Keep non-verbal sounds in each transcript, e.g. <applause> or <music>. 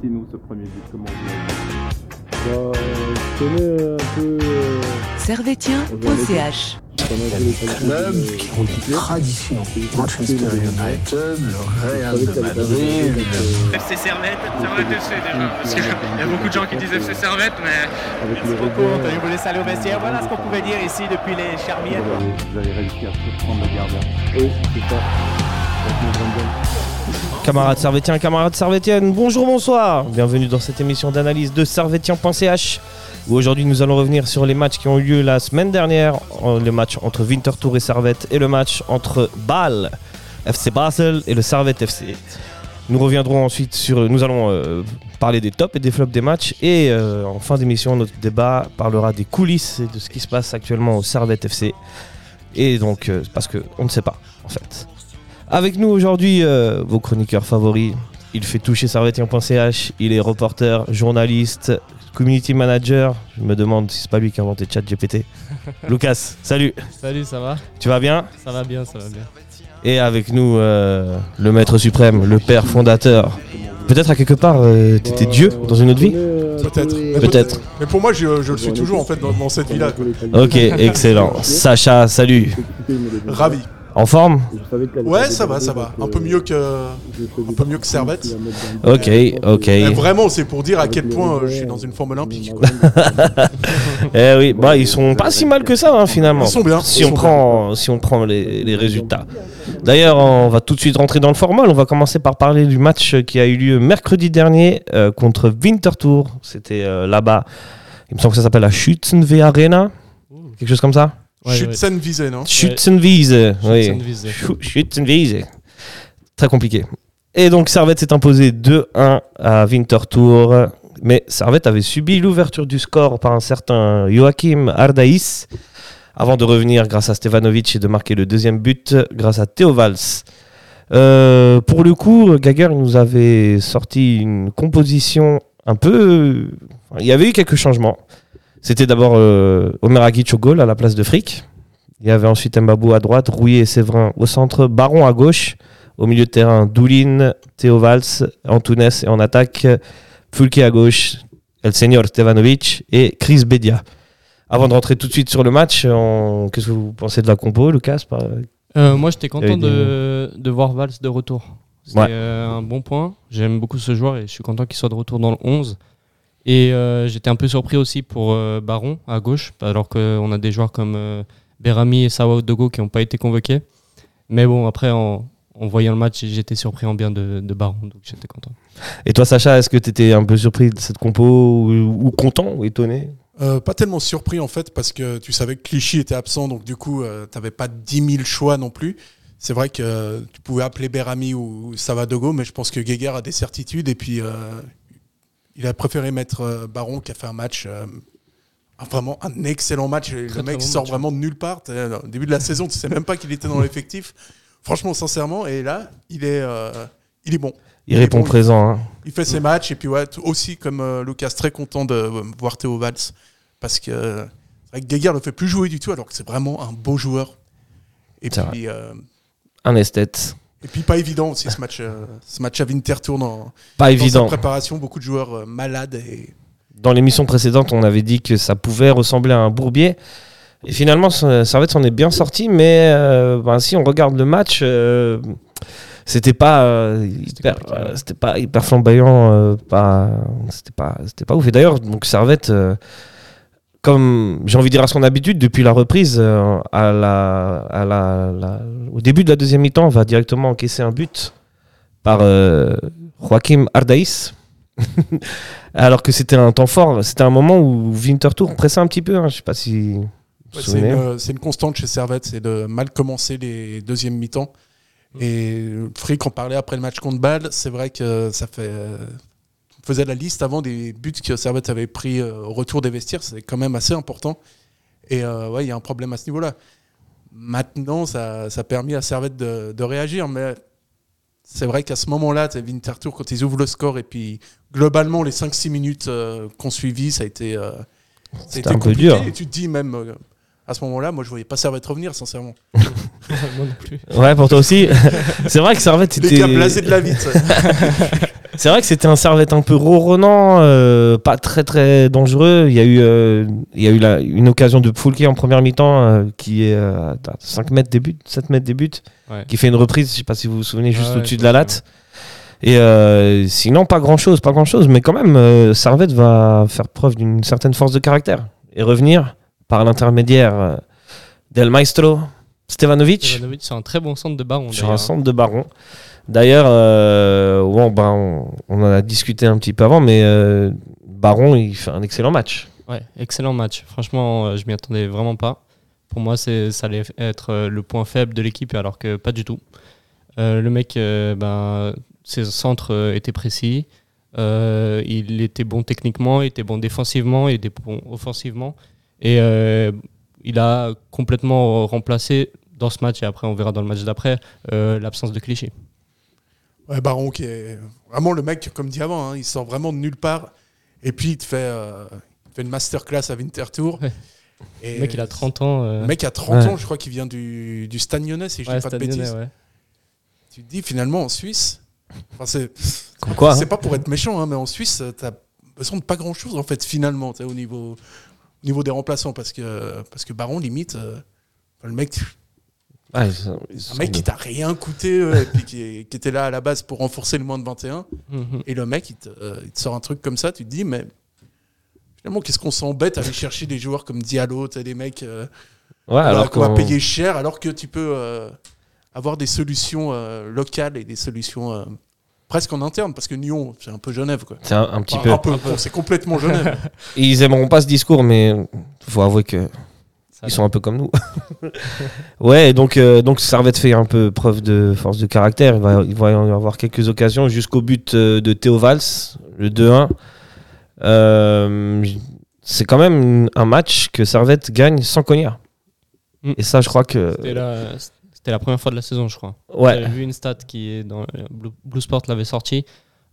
Racontez-nous ce premier but, comment vous l'avez Bah, je connais un peu. euh, Servetien.ch clubs euh, qui ont des traditions. Manchester United, le Real de ça Madrid, euh, FC Servette, Servette FC déjà, parce qu'il y a beaucoup de gens qui disent FC Servette, mais avec Merci beaucoup, Anthony. Vous laissez aller au vestiaire. Voilà ce qu'on pouvait dire ici depuis les Charmières. vous avez réussi à surprendre le gardien. Oui, c'est ça. Camarades servétiens, camarades servétiennes, bonjour, bonsoir. Bienvenue dans cette émission d'analyse de servétien.ch où aujourd'hui nous allons revenir sur les matchs qui ont eu lieu la semaine dernière, le match entre Winterthur et Servette et le match entre Bâle, FC Basel et le Servette FC. Nous reviendrons ensuite sur, nous allons euh, parler des tops et des flops des matchs et euh, en fin d'émission notre débat parlera des coulisses et de ce qui se passe actuellement au Servette FC. Et donc euh, parce que on ne sait pas en fait. Avec nous aujourd'hui, euh, vos chroniqueurs favoris. Il fait toucher servetien.ch, il est reporter, journaliste, community manager. Je me demande si c'est pas lui qui a inventé ChatGPT. <laughs> Lucas, salut, Salut, ça va? Tu vas bien? Ça va bien, ça va bien. Et avec nous, euh, le maître suprême, le père fondateur. Peut-être à quelque part, euh, t'étais Dieu dans une autre vie? Peut-être. Peut-être. Mais pour moi, je, je le suis toujours en fait dans, dans cette vie-là. Ok, excellent. Sacha, salut. Ravi. En forme Ouais, ça va, ça va. Un peu mieux que. un peu mieux que Servette. Ok, ok. Eh vraiment, c'est pour dire à quel point euh, je suis dans une forme olympique. quoi. <laughs> Eh oui, bah ils sont pas si mal que ça hein, finalement. Ils sont bien, Si ils on sont prend, si on prend les, les résultats. D'ailleurs, on va tout de suite rentrer dans le format. On va commencer par parler du match qui a eu lieu mercredi dernier euh, contre Winterthur. C'était euh, là-bas. Il me semble que ça s'appelle la Schützenwehr Arena, quelque chose comme ça. Ouais, visée, non Schützenwiese, oui. Schützenwiese. Schützenwiese. Très compliqué. Et donc Servette s'est imposé 2-1 à Winterthur. Mais Servette avait subi l'ouverture du score par un certain Joachim Ardaïs avant de revenir grâce à Stevanovic et de marquer le deuxième but grâce à Theo Valls. Euh, pour le coup, Gager nous avait sorti une composition un peu. Il y avait eu quelques changements. C'était d'abord euh, Omer Agic au goal à la place de Frick. Il y avait ensuite Mbabou à droite, Rouillet et Séverin au centre, Baron à gauche. Au milieu de terrain, Doulin, Théo Valls, Antunes et en attaque, Fulke à gauche, El Senior Stevanovic et Chris Bedia. Avant de rentrer tout de suite sur le match, on- qu'est-ce que vous pensez de la compo, Lucas Euh, moi, j'étais content de, de voir Valls de retour. Ouais. euh, un bon point. J'aime beaucoup ce joueur et je suis content qu'il soit de retour dans le 11. Et euh, j'étais un peu surpris aussi pour euh, Baron à gauche, alors qu'on a des joueurs comme euh, Berami et Sawa Dogo qui n'ont pas été convoqués. Mais bon, après, en, en voyant le match, j'étais surpris en bien de, de Baron, donc j'étais content. Et toi, Sacha, est-ce que tu étais un peu surpris de cette compo ou, ou content ou étonné? Euh, Pas tellement surpris en fait, parce que tu savais que Clichy était absent, donc du coup, tu n'avais pas 10 000 choix non plus. C'est vrai que euh, tu pouvais appeler Berami ou Savadogo, mais je pense que Guéguer a des certitudes et puis euh, il a préféré mettre euh, Baron qui a fait un match. euh, un- Vraiment un excellent match. le mec bon sort match, vraiment de nulle part. Au début de la saison, tu sais même pas qu'il était dans l'effectif. Franchement, sincèrement, et là, il est, euh, il est bon. Il répond bon, présent. hein. Il fait ses matchs et puis ouais, aussi comme euh, Lucas, très content de euh, voir Théo Valls parce que euh, c'est vrai que Guéguer le fait plus jouer du tout alors que c'est vraiment un beau joueur. Et puis, euh, Un esthète. Et puis pas évident aussi ce match, euh, ce match à Winterthur dans, Pas dans évident. sa préparation, beaucoup de joueurs euh, malades et Dans l'émission précédente, on avait dit que ça pouvait ressembler à un bourbier. Et finalement, Servette s'en est bien sorti, mais euh, ben, si on regarde le match, euh, c'était pas, euh, hyper, euh, c'était pas hyper flamboyant, euh, pas, c'était pas, c'était pas ouf. Et d'ailleurs, donc Servette, euh, comme j'ai envie de dire à son habitude, depuis la reprise, euh, à la, à la, la- au début de la deuxième mi-temps, va directement encaisser un but par euh, Joachim Ardaïs. <laughs> Alors que c'était un temps fort, c'était un moment où Winterthur pressait un petit peu. hein, je sais pas si Ouais, c'est une, euh, c'est une constante chez Servette, c'est de mal commencer les deuxièmes mi-temps. Et Frick en parlait après le match contre Bâle, c'est vrai que ça fait. On faisait la liste avant des buts que Servette avait pris euh, au retour des vestiaires, c'est quand même assez important. Et euh, ouais, il y a un problème à ce niveau-là. Maintenant, ça, ça a permis à Servette de, de réagir, mais c'est vrai qu'à ce moment-là, Winterthur, quand ils ouvrent le score, et puis globalement, les 5-6 minutes euh, qu'on suivi, ça a été, euh, ça a C'était été un peu compliqué. dur. Et tu te dis même, euh, à ce moment-là, moi je voyais pas Servette revenir, sincèrement. <laughs> Moi non plus. Ouais, pour toi aussi. <laughs> c'est vrai que Servette Les était. gars blasés de la vie. <laughs> C'est vrai que c'était un servette un peu ronronnant, euh, pas très très dangereux. Il y a eu, euh, il y a eu la- une occasion de Foulke en première mi-temps euh, qui est à 5 mètres des buts, 7 mètres des buts, Ouais. qui fait une reprise, je sais pas si vous vous souvenez, juste Ah ouais, au-dessus de la latte. Et sinon, pas grand-chose, pas grand-chose. Mais quand même, Servette va faire preuve d'une certaine force de caractère et revenir par l'intermédiaire del maestro Stevanovic Stevanovic, c'est un très bon centre de baron. sur un centre de baron. D'ailleurs, euh, ben, on, en a discuté un petit peu avant, mais euh, Baron, il fait un excellent match. Ouais, excellent match. Franchement, euh, je m'y attendais vraiment pas. Pour moi, ça allait être le point faible de l'équipe, alors que pas du tout. Le mec, ben, ses centres étaient précis. Il était bon techniquement, il était bon défensivement, il était bon offensivement. Et il a complètement remplacé dans ce match, et après on verra dans le match d'après, l'absence de cliché. Ouais, Baron qui est vraiment le mec, comme dit avant, hein, il sort vraiment de nulle part. Et puis il te fait, euh, il te fait une masterclass à Winterthur. Ouais. Et Le mec, il a 30 ans. euh, Le mec a 30 Ouais. ans, je crois qu'il vient du, du Stade Lyonnais, si je ouais, dis pas de bêtises. ouais. Tu te dis finalement en Suisse, enfin, c'est hein. pas pour être méchant, hein, mais en Suisse, tu as besoin de pas grand chose en fait, finalement, au niveau, au niveau des remplaçants, parce que, parce que Baron, limite, euh, le mec, Ouais, ils sont- ils un mec de- qui t'a rien coûté, euh, et puis qui, était là à la base pour renforcer le moins de 21, Mhm. et le mec, il te, euh, il te sort un truc comme ça, tu te dis, mais finalement, qu'est-ce qu'on s'embête à aller chercher des joueurs comme Diallo, tu sais, des mecs euh, Ouais, alors qu'on va payer cher, alors que tu peux euh, avoir des solutions euh, locales et des solutions euh, presque en interne, parce que Nyon, c'est un peu Genève, quoi. C'est un, un petit Enfin, peu. un peu, c'est complètement Genève. <laughs> Ils aimeront pas ce discours, mais faut avouer que Ça ils sont un peu comme nous. <laughs> ouais, donc euh, donc Servette fait un peu preuve de force de caractère. Il va il va y avoir quelques occasions jusqu'au but euh, de Théo Valls, le 2-1. Euh, c'est quand même un match que Servette gagne sans Cognac. Mm. Et ça, je crois que C'était la, première fois de la saison, je crois. ouais, J'avais vu une stat qui est dans Blue, Sport l'avait sorti.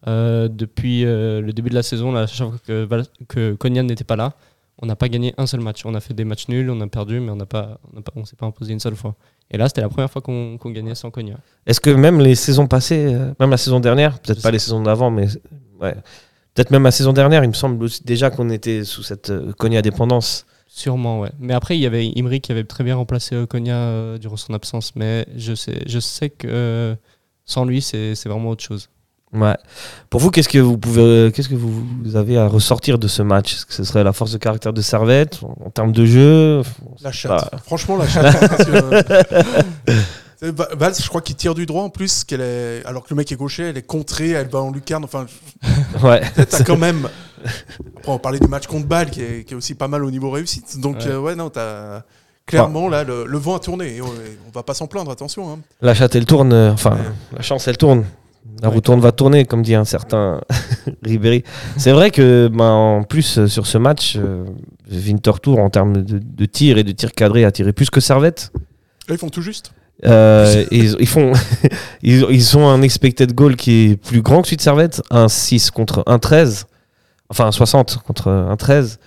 Euh, depuis euh, le début de la saison, là, chaque fois que, que n'était pas là, on n'a pas gagné un seul match. On a fait des matchs nuls, on a perdu, mais on n'a pas, on n'a pas, on s'est pas imposé une seule fois. Et là, c'était la première fois qu'on qu'on gagnait sans Cognac. Est-ce que même les saisons passées, euh, même la saison dernière, peut-être pas sais les saisons d'avant, mais ouais, peut-être même la saison dernière, il me semble déjà qu'on était sous cette euh, Cognac dépendance. Sûrement, ouais. Mais après, il y avait Imri qui avait très bien remplacé euh, Cognac euh, durant son absence. Mais je sais, je sais que euh, sans lui, c'est c'est vraiment autre chose. Ouais. Pour vous, qu'est-ce que vous pouvez, euh, qu'est-ce que vous, avez à ressortir de ce match? Est-ce que ce serait la force de caractère de Servette en, en termes de jeu? La chatte. Franchement, la chatte. euh, <laughs> Valls, je crois qu'il tire du droit en plus, qu'elle est... alors que le mec est gaucher, elle est contrée, elle va en lucarne. Enfin, <laughs> Ouais. <laughs> t'as quand même. Après, on parlait du match contre Bâle, qui est, qui est aussi pas mal au niveau réussite. Donc, Ouais. euh, ouais, non, t'as. Clairement, là, le, le vent a tourné. Et on, on va pas s'en plaindre, attention. hein. La chatte, elle tourne. enfin, Ouais. la chance, elle tourne. La roue tourne va tourner, comme dit un certain <laughs> Ribéry. C'est vrai que, ben, en plus, euh, sur ce match, euh, Winterthur, en termes de, de tir et de tir cadré, a tiré plus que Servette. Là, ils font tout juste. Euh, et ils, ils font, <laughs> ils, ils ont un expected goal qui est plus grand que celui de Servette, un 6 contre un 13, enfin un 60 contre un 13.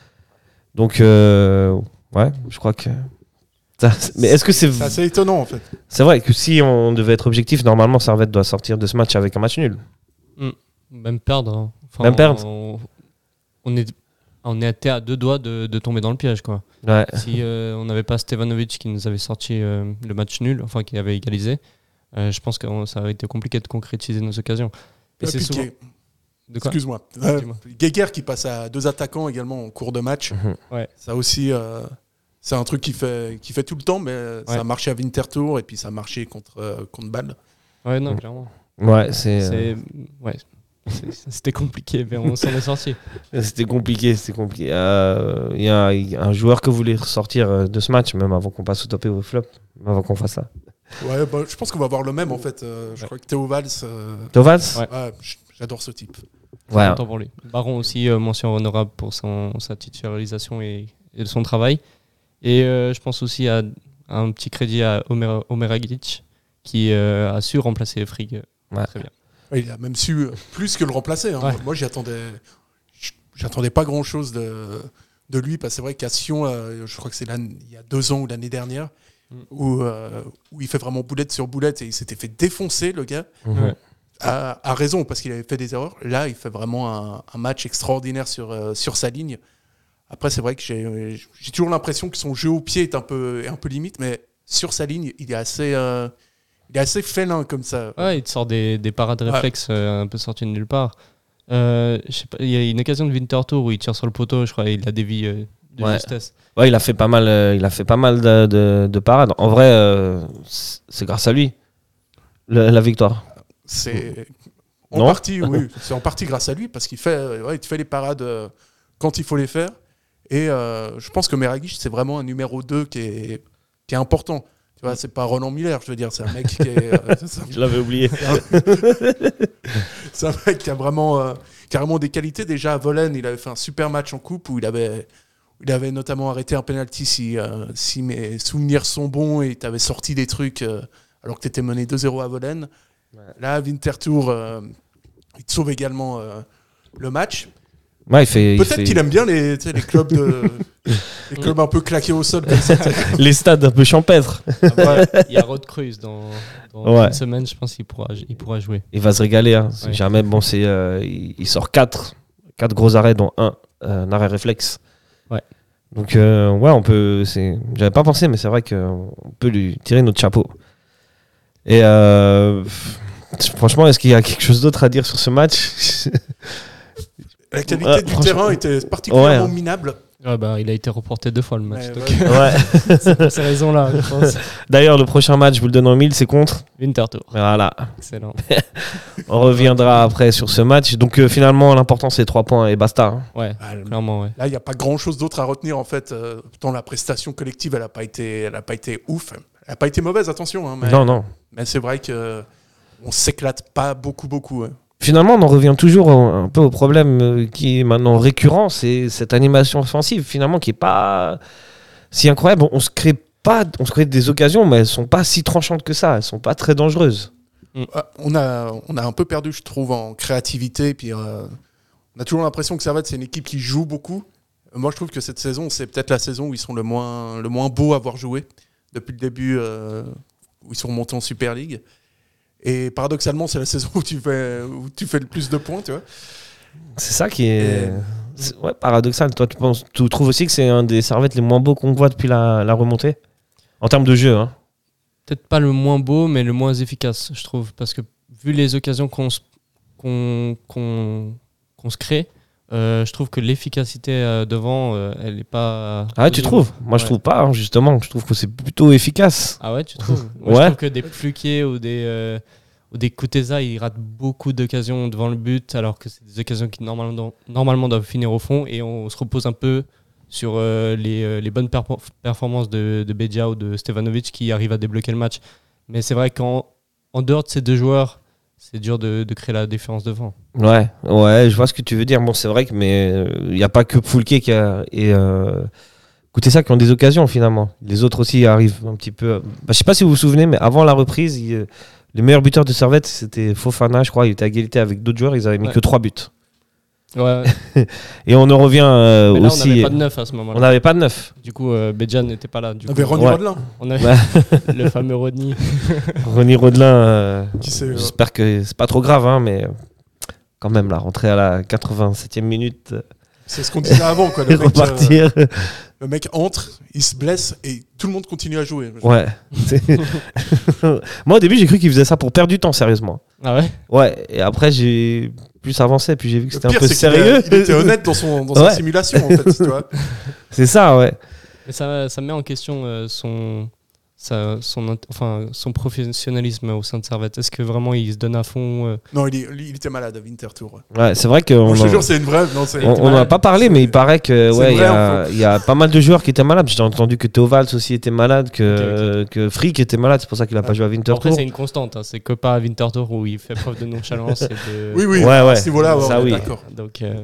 Donc, euh, ouais, je crois que. Ça- mais est-ce que c'est C'est assez étonnant, en fait. c'est vrai que si on devait être objectif, normalement Servette doit sortir de ce match avec un match nul. Même perdre. hein. Enfin, Même perdre. On, on est, on était à deux doigts de, de tomber dans le piège, quoi. Ouais. si euh, on n'avait pas Stevanovic qui nous avait sorti euh, le match nul, enfin qui avait égalisé, euh, je pense que on- ça aurait été compliqué de concrétiser nos occasions. Et c'est souvent. Excuse-moi. Euh. Geiger qui passe à deux attaquants également en cours de match. Mhm. Ouais. Ça aussi, euh, c'est un truc qui fait, qui fait tout le temps, mais euh, ça a marché à Winterthur et puis ça a marché contre, euh, contre Bâle. Ouais, non, Mm. clairement. Ouais, c'est. euh, C'est- ouais. C'était compliqué, mais on s'en est sorti. <laughs> C'était compliqué, c'était compliqué. Euh, Il y, a il y a un joueur que vous voulez ressortir de ce match, même avant qu'on passe au top et au flop, avant qu'on fasse ça. Ouais, bah, je pense qu'on va voir le même en fait. Euh, je Ouais. crois que Théo Valls, euh, Tovals Ouais. ouais, j'adore ce type. Ouais. Content pour lui. Baron aussi, euh, mention honorable pour son, sa titularisation et, et son travail. Et euh, je pense aussi à, à un petit crédit à Omer, Omer Agic, qui euh, a su remplacer Frigg Ouais. très bien. Ouais, il a même su euh, plus que le remplacer. hein. Ouais. Moi, j'y attendais, j- j'attendais pas grand chose de, de lui, parce que c'est vrai qu'à Sion, euh, je crois que c'est il y a deux ans ou l'année dernière, Mm. où, euh, où il fait vraiment boulette sur boulette et il s'était fait défoncer, le gars. Mhm. Ouais. a, a raison parce qu'il avait fait des erreurs. Là, il fait vraiment un, un match extraordinaire sur, euh, sur sa ligne. Après, c'est vrai que j'ai j'ai toujours l'impression que son jeu au pied est un peu, est un peu limite, mais sur sa ligne, il est assez, euh, il est assez félin comme ça. Ouais, il te sort des, des parades Ouais. réflexes euh, un peu sortis de nulle part. Euh, je sais pas, il y a une occasion de Winter Tour où il tire sur le poteau, je crois, et il la dévie euh, de Ouais. justesse. Ouais, il a fait pas mal, euh, il a fait pas mal de, de- de parades. En vrai, euh, c'est grâce à lui le- la victoire. C'est en Non partie, oui, <laughs> c'est en partie grâce à lui parce qu'il fait, euh, ouais, il te fait les parades euh, quand il faut les faire. Et euh, je pense que Meragic, c'est vraiment un numéro 2 qui est, qui est important. Tu vois, c'est pas Roland Miller, je veux dire, c'est un mec qui est, euh, <laughs> Je l'avais oublié. <laughs> c'est un mec qui a vraiment, euh, carrément des qualités. Déjà à Volen, il avait fait un super match en coupe où il avait, il avait notamment arrêté un penalty si, euh, si mes souvenirs sont bons et tu avais sorti des trucs euh, alors que tu étais mené 2-0 à Volen. Là, à Winterthur, euh, il te sauve également euh, le match. Ouais, il fait, il Peut-être fait- qu'il aime bien les, tu sais, les clubs de, <laughs> les clubs un peu claqués au sol comme ça. <laughs> les stades un peu champêtres. Il y a Rod Cruz dans, dans Ouais. une semaine, je pense qu'il pourra, il pourra jouer. Il va se régaler. Hein. Jamais, bon, c'est, euh, il, il sort 4 quatre gros arrêts, dont un, euh, un arrêt réflexe. Ouais. Donc, euh, ouais, on peut. c'est- J'avais pas pensé, mais c'est vrai qu'on peut lui tirer notre chapeau. Et euh, franchement, est-ce qu'il y a quelque chose d'autre à dire sur ce match? <laughs> La qualité Ouais, du terrain était particulièrement Ouais. minable. Ah bah, il a été reporté deux fois le match. Ouais. C'est pour ces raisons-là, je pense. <laughs> D'ailleurs, le prochain match, je vous le donne en mille, c'est contre. Winter Tour. Voilà. Excellent. <laughs> On reviendra après sur ce match. Donc, euh, finalement, l'important, c'est 3 points et basta. hein. Ouais, Ah, le- clairement, ouais. Là, il n'y a pas grand-chose d'autre à retenir en fait. Euh, tant la prestation collective, elle n'a pas été, elle a pas été ouf. Elle n'a pas été mauvaise, attention. hein, mais Non, non. mais c'est vrai que on s'éclate pas beaucoup, beaucoup. hein. Finalement, on en revient toujours un peu au problème euh, qui est maintenant récurrent, c'est cette animation offensive, finalement, qui est pas si incroyable. On se crée pas, on se crée des occasions, mais elles sont pas si tranchantes que ça. Elles sont pas très dangereuses. Ah, On a, on a un peu perdu, je trouve, en créativité. Puis euh, on a toujours l'impression que Servette, c'est une équipe qui joue beaucoup. Moi, je trouve que cette saison, c'est peut-être la saison où ils sont le moins, le moins beaux à avoir joué depuis le début, euh, où ils sont montés en Super League. Et paradoxalement, c'est la <laughs> saison où tu fais, où tu fais le plus de points, tu vois. C'est ça qui est, Et- ouais, paradoxal. Toi, tu penses, tu trouves aussi que c'est un des servettes les moins beaux qu'on voit depuis la, la remontée? En termes de jeu. Hein. Peut-être pas le moins beau, mais le moins efficace, je trouve. Parce que vu les occasions qu'on se, qu'on, qu'on, qu'on se crée, euh, je trouve que l'efficacité euh, devant, euh, elle n'est pas. Ah, ouais, tu trouves Moi, je Ouais. trouve pas. hein, justement, je trouve que c'est plutôt efficace. Ah ouais, tu trouves <laughs> Moi, Ouais. Je trouve que des Pluquier ou des, ou des Kuteza, ils ratent beaucoup d'occasions devant le but, alors que c'est des occasions qui normalement, normalement doivent finir au fond. Et on se repose un peu sur les, les bonnes performances de, de Bedia ou de Stevanovic qui arrivent à débloquer le match. Mais c'est vrai qu'en en dehors de ces deux joueurs, c'est dur de, de créer la différence devant. Ouais, ouais, je vois ce que tu veux dire. Bon, c'est vrai que mais il n'y a pas que Foulke qui a et euh, écoutez ça qui ont des occasions finalement. Les autres aussi arrivent un petit peu. Bah, je sais pas si vous vous souvenez, mais avant la reprise, il, euh, les meilleurs buteurs de Servette c'était Fofana, je crois. Il était à égalité avec d'autres joueurs. Ils avaient mis Ouais. que 3 buts. Ouais, <laughs> Et on en revient euh, mais là, on aussi. n'avait pas de neuf à ce on moment-là. n'avait pas de neuf. Du coup, euh, n'était pas là. Du On coup, avait Ronny Ouais. Rodelin. on avait Ouais. <laughs> le fameux Rodney. <laughs> Ronny Rodelin. euh, euh, J'espère que c'est pas trop grave, hein, mais euh, quand même la rentrée à la 87e minute euh, C'est ce qu'on disait avant. Quoi. Le, <laughs> mec, euh, repartir. le mec entre, il se blesse et tout le monde continue à jouer. Ouais. <laughs> Moi, au début, j'ai cru qu'il faisait ça pour perdre du temps, sérieusement. Ah ouais? Ouais, et après, j'ai plus avancé, puis j'ai vu que c'était un peu c'est qu'il a- sérieux. il était honnête dans, son, dans Ouais. sa simulation, en fait. Tu vois. <laughs> C'est ça, ouais. Mais ça, ça met en question euh, son, sa- son, enfin, son professionnalisme au sein de Servette. Est-ce que vraiment il se donne à fond euh, Non, il, est- il était malade à Winterthur. ouais. C'est vrai Bon, qu'on je te jure, c'est une vraie. Non, c'est- on on n'en a pas parlé, mais il paraît que ouais, il y, a- il y a pas mal de joueurs qui étaient malades. J'ai entendu que Théo aussi était malade, que, que Frick était malade, c'est pour ça qu'il a pas joué à Après, Winterthur. c'est une constante. hein. C'est que pas à Winterthur où il fait preuve de nonchalance. et de... Oui, oui, Ouais, à ouais. ce niveau-là, ouais, Ça, on est oui. d'accord. Donc, euh,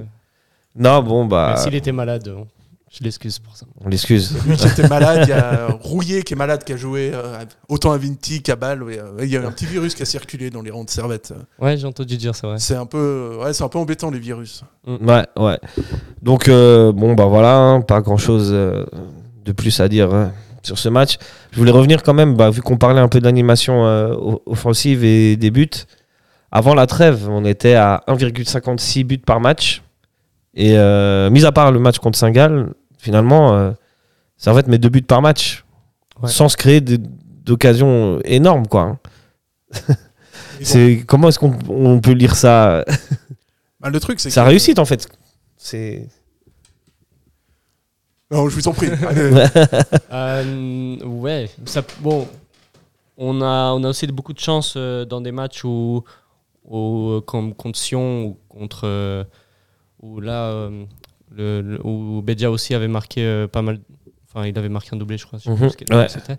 Non, bon, bah, s'il était malade, euh, je l'excuse pour ça. on l'excuse. Lui qui était malade, il y a Rouillé qui est malade, qui a joué euh, autant à Vinti qu'à Bâle. ouais, euh, Il y a un petit virus qui a circulé dans les rangs de Servette. Ouais, j'ai entendu dire, c'est vrai. C'est un peu, ouais, c'est un peu embêtant les virus. Ouais, ouais. Donc, euh, bon, bah voilà, hein, pas grand chose de plus à dire hein, sur ce match. Je voulais revenir quand même, bah, vu qu'on parlait un peu d'animation euh, offensive et des buts, avant la trêve, on était à 1,56 buts par match. Et euh, mis à part le match contre Saint-Gall, finalement, euh, Servette met deux buts par match. Ouais. Sans se créer d'occasions énormes, quoi. Ont- C'est comment est-ce qu'on on peut lire ça? <laughs> Bah, le truc, c'est Ça que- réussit en fait. C'est Non, je vous en prie. <laughs> Euh, ouais, ça, bon, on a, on a aussi beaucoup de chance euh, dans des matchs où, où, comme contre Sion ou contre. Où là, euh, le, le- où Bedia aussi avait marqué euh, pas mal. Enfin, il avait marqué un doublé, je crois. je Mhm, ouais. c'était.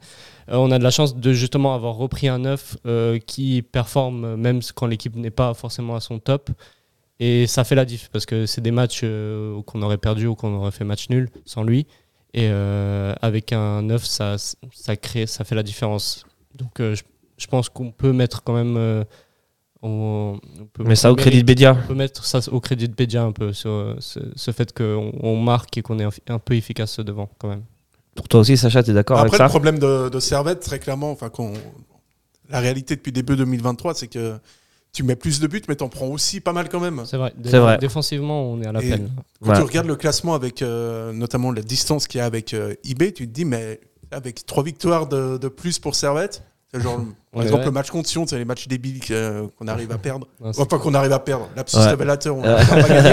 Euh, on a de la chance de justement avoir repris un neuf qui performe même quand l'équipe n'est pas forcément à son top. Et ça fait la diff parce que c'est des matchs euh, qu'on aurait perdu ou qu'on aurait fait match nul sans lui. Et euh, avec un 9, ça, ça, crée, ça fait la différence. Donc euh, je, je pense qu'on peut mettre quand même. On, on peut mais ça au crédit de Bédia. On peut mettre ça au crédit de Bédia un peu, sur euh, ce, ce fait qu'on on marque et qu'on est un, peu efficace devant quand même. Pour toi aussi, Sacha, t'es d'accord avec Après, le ça problème de, de Servette, très clairement, enfin, la réalité depuis début 2023, c'est que tu mets plus de buts, mais t'en prends aussi pas mal quand même. C'est vrai. C'est vrai. Défensivement, on est à la Et- peine. Quand Ouais. tu regardes le classement avec euh, notamment la distance qu'il y a avec euh, eBay, tu te dis, mais avec trois victoires de, de plus pour Servette, genre, <laughs> par Ouais, exemple, ouais. le match contre Sion, c'est les matchs débiles que- qu'on arrive à perdre. Non, Enfin, qu'on arrive à perdre. Ouais. révélateur, on n'a pas gagné.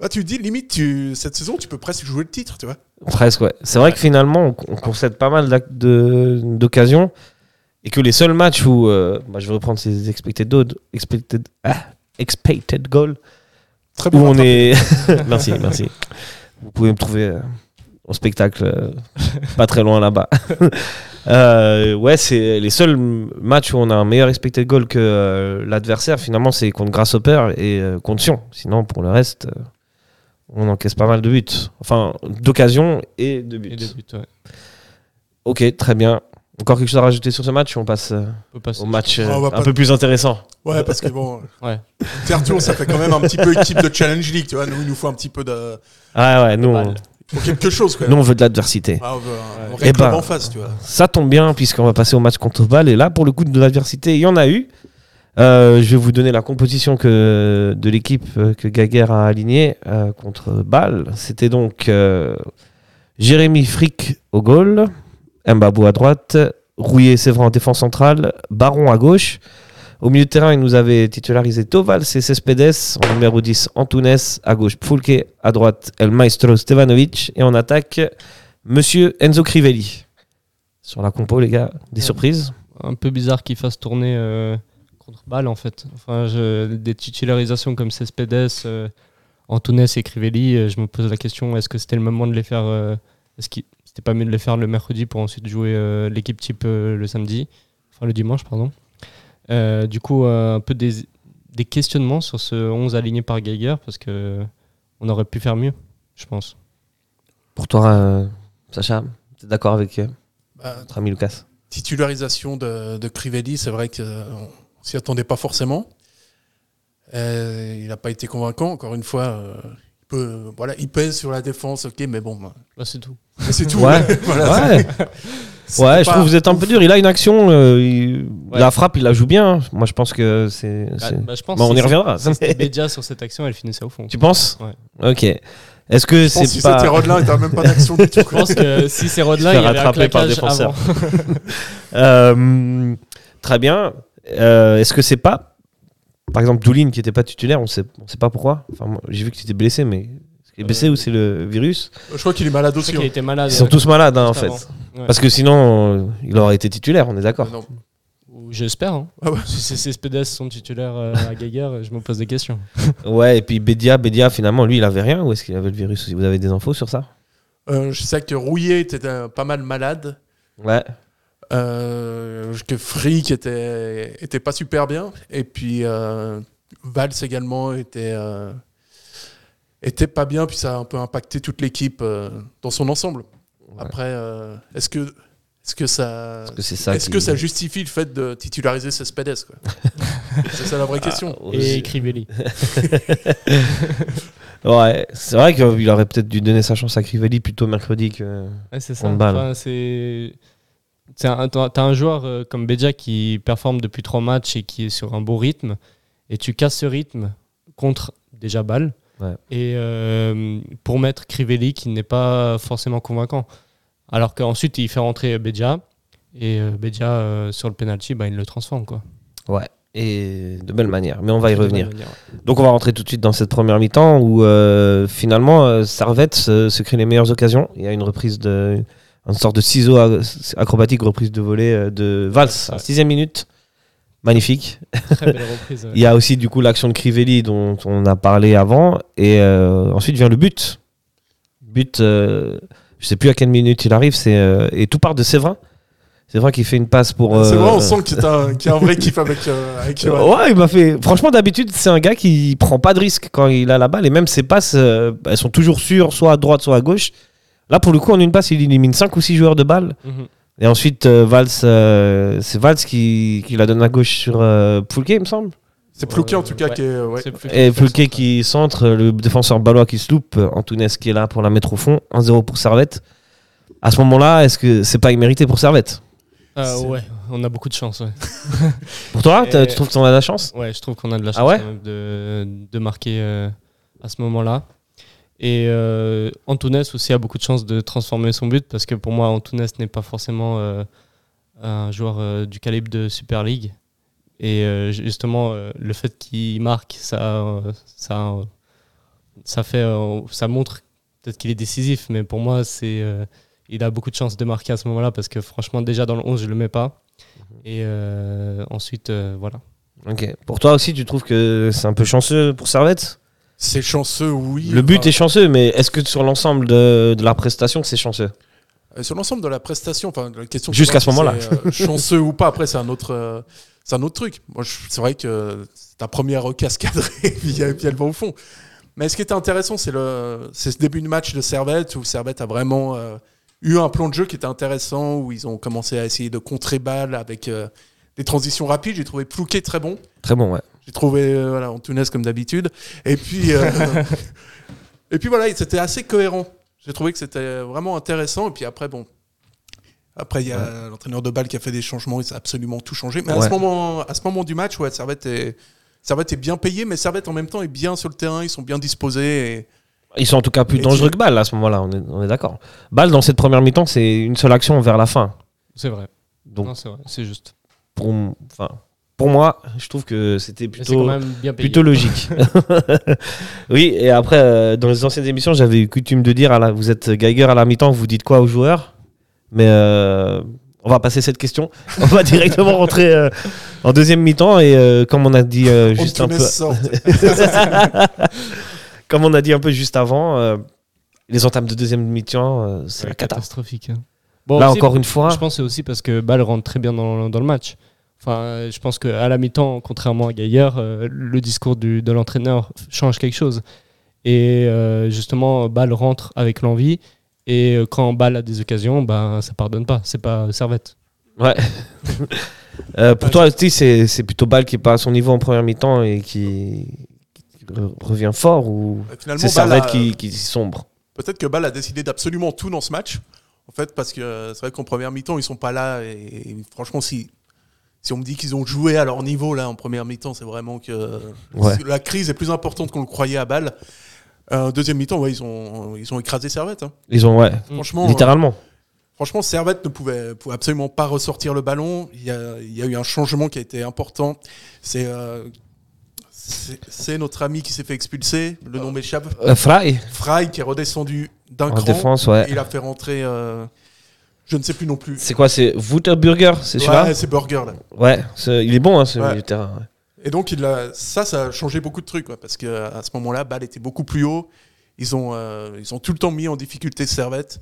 Là, <laughs> tu te dis, limite, tu, cette saison, tu peux presque jouer le titre, tu vois. Presque, ouais. C'est vrai que finalement, on, on concède pas mal d'occasions. Et que les seuls matchs où. euh, bah, je vais reprendre ces expected goals. Expected, ah, expected goal. Très Où bon on rattrapé. est. <laughs> merci, merci. Vous pouvez me trouver euh, au spectacle, euh, pas très loin là-bas. Euh, ouais, c'est les seuls matchs où on a un meilleur expected goal que euh, l'adversaire. Finalement, c'est contre Grasshopper et euh, contre Sion. Sinon, pour le reste, euh, on encaisse pas mal de buts. Enfin, d'occasions et de buts. Et des buts, ouais. Ok, très bien. Encore quelque chose à rajouter sur ce match ou on passe On peut passer. au match euh, va un peu plus intéressant Ouais, parce que bon, <laughs> Ouais. Ça fait quand même un petit peu équipe de Challenge League, tu vois. Nous, il nous faut un petit peu de. Ah ouais, nous, on, quelque chose, quoi. nous on veut de l'adversité. Ah, on veut un, un Eh ben, en face, tu vois. Ça tombe bien puisqu'on va passer au match contre Bâle. Et là, pour le coup de l'adversité, il y en a eu. Euh, je vais vous donner la composition que, de l'équipe euh, que Gaguerre a alignée euh, contre Bâle. C'était donc euh, Jérémy Frick au goal, Mbabou à droite, Rouillé Séverin en défense centrale, Baron à gauche. Au milieu de terrain, il nous avait titularisé Toval, c'est Cespedes, en numéro 10 Antunes, à gauche Pulke, à droite El Maestro Stevanovic, et en attaque Monsieur Enzo Crivelli. Sur la compo, les gars, des Ouais. surprises un peu bizarre qu'il fasse tourner euh, contre balle en fait. Enfin, je- des titularisations comme Cespedes, euh, Antunes et Crivelli, euh, je me pose la question est-ce que c'était le moment de les faire euh, Est-ce qu'il c'était pas mieux de les faire le mercredi pour ensuite jouer l'équipe type le samedi? Enfin, le dimanche, pardon. Euh, du coup, euh, un peu des, des questionnements sur ce 11 aligné par Geiger parce que on aurait pu faire mieux, je pense. Pour toi, euh, Sacha, tu es d'accord avec euh, Bah, notre ami Lucas? titularisation de, de Crivelli, c'est vrai qu'on s'y attendait pas forcément. Euh, il n'a pas été convaincant, encore une fois. euh, il, peut, voilà, il pèse sur la défense, ok, mais bon, bah, Là, c'est tout. c'est tout. Ouais. <laughs> Voilà, Ouais, <laughs> ouais je trouve que vous êtes un peu dur. Il a une action, euh, il- Ouais. la frappe, il la joue bien. Moi, je pense que c'est. Ah, bah, je pense Bon, on si y reviendra. Si Bedia sur cette action, elle finissait au fond. tu penses Ouais. Ok. Est-ce que que c'est si pas. c'était Rodelin, il n'avait même pas d'action du <laughs> tout. Je pense que si c'est Rodelin, il y avait un rattraper par défenseur. <laughs> Euh, très bien. Euh, Est-ce que c'est pas, par exemple, Doulin qui n'était pas titulaire, on sait, on sait pas pourquoi. Enfin, j'ai vu qu'il était blessé, mais est-ce qu'il est blessé Euh, ou c'est le virus Je crois qu'il est malade Je aussi. hein. était malade. Ils sont tous malades, hein, en fait. Ouais. Parce que sinon, il aurait été titulaire, on est d'accord. J'espère. Hein. Ah ouais. Si ces Cespedes sont titulaires euh, à Geiger, je me pose des questions. <laughs> Ouais, et puis Bédia, Bédia, finalement, lui, il avait rien ou est-ce qu'il avait le virus aussi? Vous avez des infos sur ça? Euh, je sais que Rouillet était euh, pas mal malade. Ouais. Euh, que Frick était, était pas super bien. Et puis euh, Valls également était, euh, était pas bien. Puis ça a un peu impacté toute l'équipe euh, dans son ensemble. Après, euh, est-ce que, est-ce que ça. Est-ce que c'est ça Est-ce qui- que ça justifie le fait de titulariser Cespedes quoi <laughs> C'est ça la vraie question. Ah, Et. Crivelli. <laughs> Ouais, c'est vrai qu'il aurait peut-être dû donner sa chance à Crivelli plutôt mercredi que. Ouais, c'est ça. Enfin, c'est... c'est un- t'as un joueur euh, comme Beja qui performe depuis trois matchs et qui est sur un beau rythme, et tu casses ce rythme contre déjà Bâle, Ouais. et euh, pour mettre Crivelli qui n'est pas forcément convaincant. Alors qu'ensuite il fait rentrer Beja, et euh, Beja euh, sur le penalty, bah, il le transforme. Quoi. Ouais. Et de belle manière. Mais on va y revenir. bonne manière, ouais. Donc on va rentrer tout de suite dans cette première mi-temps où euh, finalement euh, Servette se, se crée les meilleures occasions. Il y a une reprise de une sorte de ciseau acrobatique reprise de volée de Valls à Ouais. sixième minute. Magnifique. Très belle reprise. ouais. <laughs> Il y a aussi du coup l'action de Crivelli dont on a parlé avant et euh, ensuite vient le but. But, je sais plus à quelle minute il arrive, c'est euh, et tout part de Séverin. Séverin qui fait une passe pour. C'est euh, vrai, on sent qu'il y a un, vrai <laughs> kiff avec, euh, avec. Ouais, il m'a fait. Franchement, d'habitude, c'est un gars qui prend pas de risque quand il a la balle et même ses passes, elles sont toujours sûres, soit à droite, soit à gauche. Là, pour le coup, en une passe, il élimine 5 ou 6 joueurs de balle. Mhm. Et ensuite, euh, Valls, euh, c'est Valls qui, qui la donne à gauche sur euh, Poulquet, il me semble. C'est Plouquet en tout cas Ouais. qui est. ouais. Et centre. qui centre, le défenseur balois qui se loupe, euh, Antunes qui est là pour la mettre au fond, 1-0 pour Servette. À ce moment-là, est-ce que c'est pas immérité pour Servette? Ah, ouais, on a beaucoup de chance. Ouais. <laughs> Pour toi, tu trouves que t'en as de la chance? Ouais, je trouve qu'on a de la chance Ah ouais quand même de, de marquer euh, à ce moment-là. Et euh, Antunes aussi a beaucoup de chance de transformer son but parce que pour moi, Antunes n'est pas forcément euh, un joueur euh, du calibre de Super League. Et euh, justement, euh, le fait qu'il marque, ça, euh, ça, euh, ça, fait, euh, ça montre peut-être qu'il est décisif, mais pour moi, c'est, euh, il a beaucoup de chance de marquer à ce moment-là parce que franchement, déjà dans le 11, je le mets pas. Et euh, ensuite, euh, voilà. Ok. Pour toi aussi, tu trouves que c'est un peu chanceux pour Servette? C'est chanceux, oui. Le but Enfin, est chanceux, mais est-ce que sur l'ensemble de, de la prestation, c'est chanceux? Euh, Sur l'ensemble de la prestation, enfin, la question. Jusqu'à ce moment-là. euh, chanceux ou pas, après, c'est un autre. euh, c'est un autre truc. Moi, c'est vrai que c'est ta première recasse cadrée, et puis, <laughs> et puis elle va au fond. Mais ce qui était intéressant, c'est, le, c'est ce début de match de Servette, où Servette a vraiment euh, eu un plan de jeu qui était intéressant, où ils ont commencé à essayer de contrer balle avec euh, des transitions rapides. J'ai trouvé Plouquet très bon. Très bon, ouais. J'ai trouvé euh, voilà, Antunes comme d'habitude. Et puis, euh, <laughs> et puis voilà, c'était assez cohérent. J'ai trouvé que c'était vraiment intéressant. Et puis après, bon. Après, il y a l'entraîneur de balle qui a fait des changements et ça a absolument tout changé. Mais à, ce moment, à ce moment du match, ouais, Servette est, Servette est bien payé, mais Servette en même temps est bien sur le terrain. Ils sont bien disposés. Et... Ils sont en tout cas plus dangereux que Bâle à ce moment-là, on est, on est d'accord. Bâle, dans cette première mi-temps, c'est une seule action vers la fin. C'est vrai. Donc, Non, c'est vrai, c'est juste. pour, enfin, pour moi, je trouve que c'était plutôt, même bien payé. plutôt logique. <laughs> oui, et après, euh, dans les anciennes émissions, j'avais eu coutume de dire à la, vous êtes Geiger à la mi-temps, vous dites quoi aux joueurs? Mais euh, on va passer cette question. <laughs> On va directement rentrer euh, en deuxième mi-temps et euh, comme on a dit euh, juste un peu. <laughs> Comme on a dit un peu juste avant, euh, les entames de deuxième mi-temps, euh, c'est Ouais, la cata. catastrophique. hein. Bon, Là, aussi, encore une fois, Je pense que c'est aussi parce que Ball rentre très bien dans, dans le match. Enfin, je pense qu'à la mi-temps, contrairement à Gaillard, euh, le discours du- de l'entraîneur change quelque chose. Et euh, justement, Ball rentre avec l'envie. Et euh, quand Ball a des occasions, ben, ça pardonne pas. C'est pas Servette. ouais. <laughs> Euh, pour toi, aussi, c'est c'est plutôt Ball qui est pas à son niveau en première mi-temps et qui, qui re- revient fort ou Finalement, c'est Bâle Servette a- qui, qui sombre? Peut-être que Bâle a décidé d'absolument tout dans ce match. En fait, parce que euh, c'est vrai qu'en première mi-temps, ils sont pas là. Et, et franchement, si, si on me dit qu'ils ont joué à leur niveau là en première mi-temps, c'est vraiment que Ouais. la crise est plus importante qu'on le croyait à Bâle. Euh, deuxième mi-temps, ouais, ils ont, ils ont écrasé Servette. hein. Ils ont, ouais, Franchement, euh, littéralement. franchement, Servette ne pouvait, pouvait absolument pas ressortir le ballon. Il y, a, il y a eu un changement qui a été important. C'est euh, c'est c'est notre ami qui s'est fait expulser. Le nom m'échappe. Euh, Fry, Fry qui est redescendu d'un en cran. défense, ouais. Il a fait rentrer. euh, je ne sais plus non plus. C'est quoi C'est Wouterburger C'est celui-là Ouais, c'est Burger là. Ouais, c'est- il est bon, hein, ce Ouais. milieu de terrain. ouais. Et donc il a, ça, ça a changé beaucoup de trucs, quoi, parce que à ce moment-là, Bâle était beaucoup plus haut. Ils ont, euh, ils ont tout le temps mis en difficulté Servette.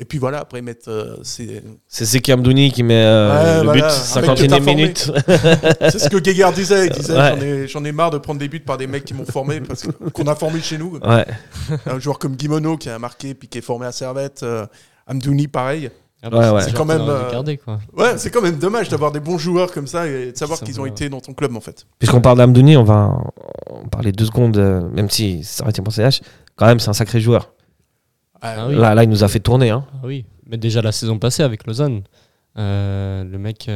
Et puis voilà, après ils mettent. euh, c'est C'est Zeki Amdouni qui met euh, Ouais, le voilà, but, un mec que 51 t'as formé. minute. <laughs> c'est ce que Guéguard disait. Il disait Ouais. j'en ai, marre de prendre des buts par des mecs qui m'ont formé, parce qu'on a formé chez nous. ouais. Un joueur comme Guimono qui a marqué, puis qui est formé à Servette. euh, Amdouni, pareil. Ah, Ouais, ouais. c'est quand même, euh, quoi. Ouais, c'est quand même dommage d'avoir des bons joueurs comme ça et de savoir qu'ils ont va. été dans ton club en fait. Puisqu'on parle d'Amdouni, on va en parler deux secondes, euh, même si ça aurait été pour CH. Quand même, c'est un sacré joueur. Ah oui. Là, là, il nous a fait tourner. Hein. Ah oui, mais déjà la saison passée avec Lausanne. Euh, le mec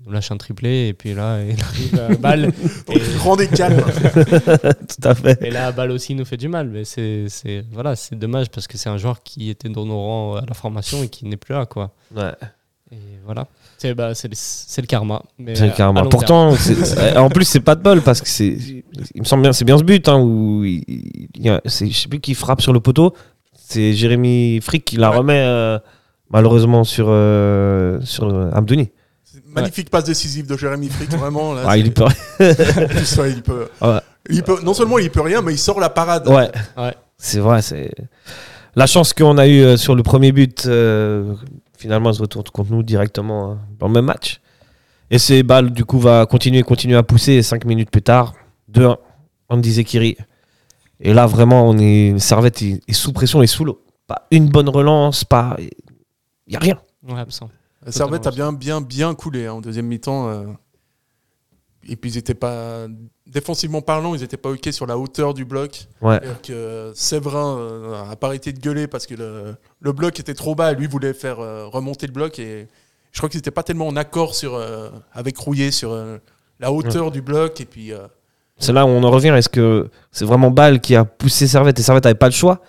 euh, nous lâche un triplé et puis là, il arrive à <laughs> balle. Donc, rendez calme. <laughs> Tout à fait. Et là, balle aussi nous fait du mal. Mais c'est c'est- voilà, c'est dommage parce que c'est un joueur qui était dans nos rangs à la formation et qui n'est plus là. Quoi. Ouais. Et voilà. C'est bah, c'est le, c'est le karma. mais C'est le karma. Pourtant, c'est- en plus, c'est pas de bol parce que c'est. Il me semble bien, c'est bien ce but hein, où il, il y a, c'est- je sais plus qui frappe sur le poteau. C'est Jérémy Frick qui la Ouais. remet euh, malheureusement sur euh, sur euh, Abdouni. Magnifique passe décisive de Jérémy Frick, vraiment. Là, Ah, il peut. Ouais, <laughs> il peut. Ouais. il peut- Non seulement il peut rien, mais il sort la parade. Ouais. Ouais. C'est vrai. C'est la chance qu'on a eue euh, sur le premier but. euh, finalement, elle se retourne contre nous directement euh, dans le même match. Et ces balles, du coup, va continuer, continuer à pousser. Et 5 minutes plus tard, 2-1, Andy Zekiri. Et là, vraiment, on est Servette est, sous pression et sous l'eau. Pas une bonne relance, pas. Il y a rien. Ouais, absent. Servette a bien, bien, bien coulé hein, en deuxième mi-temps. euh. Et puis ils étaient pas. Défensivement parlant, ils n'étaient pas OK sur la hauteur du bloc. Ouais. Que Séverin euh, a pas arrêté de gueuler parce que le, le bloc était trop bas et lui voulait faire euh, remonter le bloc. Et je crois qu'ils n'étaient pas tellement en accord sur, euh, avec Rouillet sur euh, la hauteur du bloc. Et puis. euh, C'est là où on en revient. Est-ce que c'est vraiment Ball qui a poussé Servette et Servette n'avait pas le choix?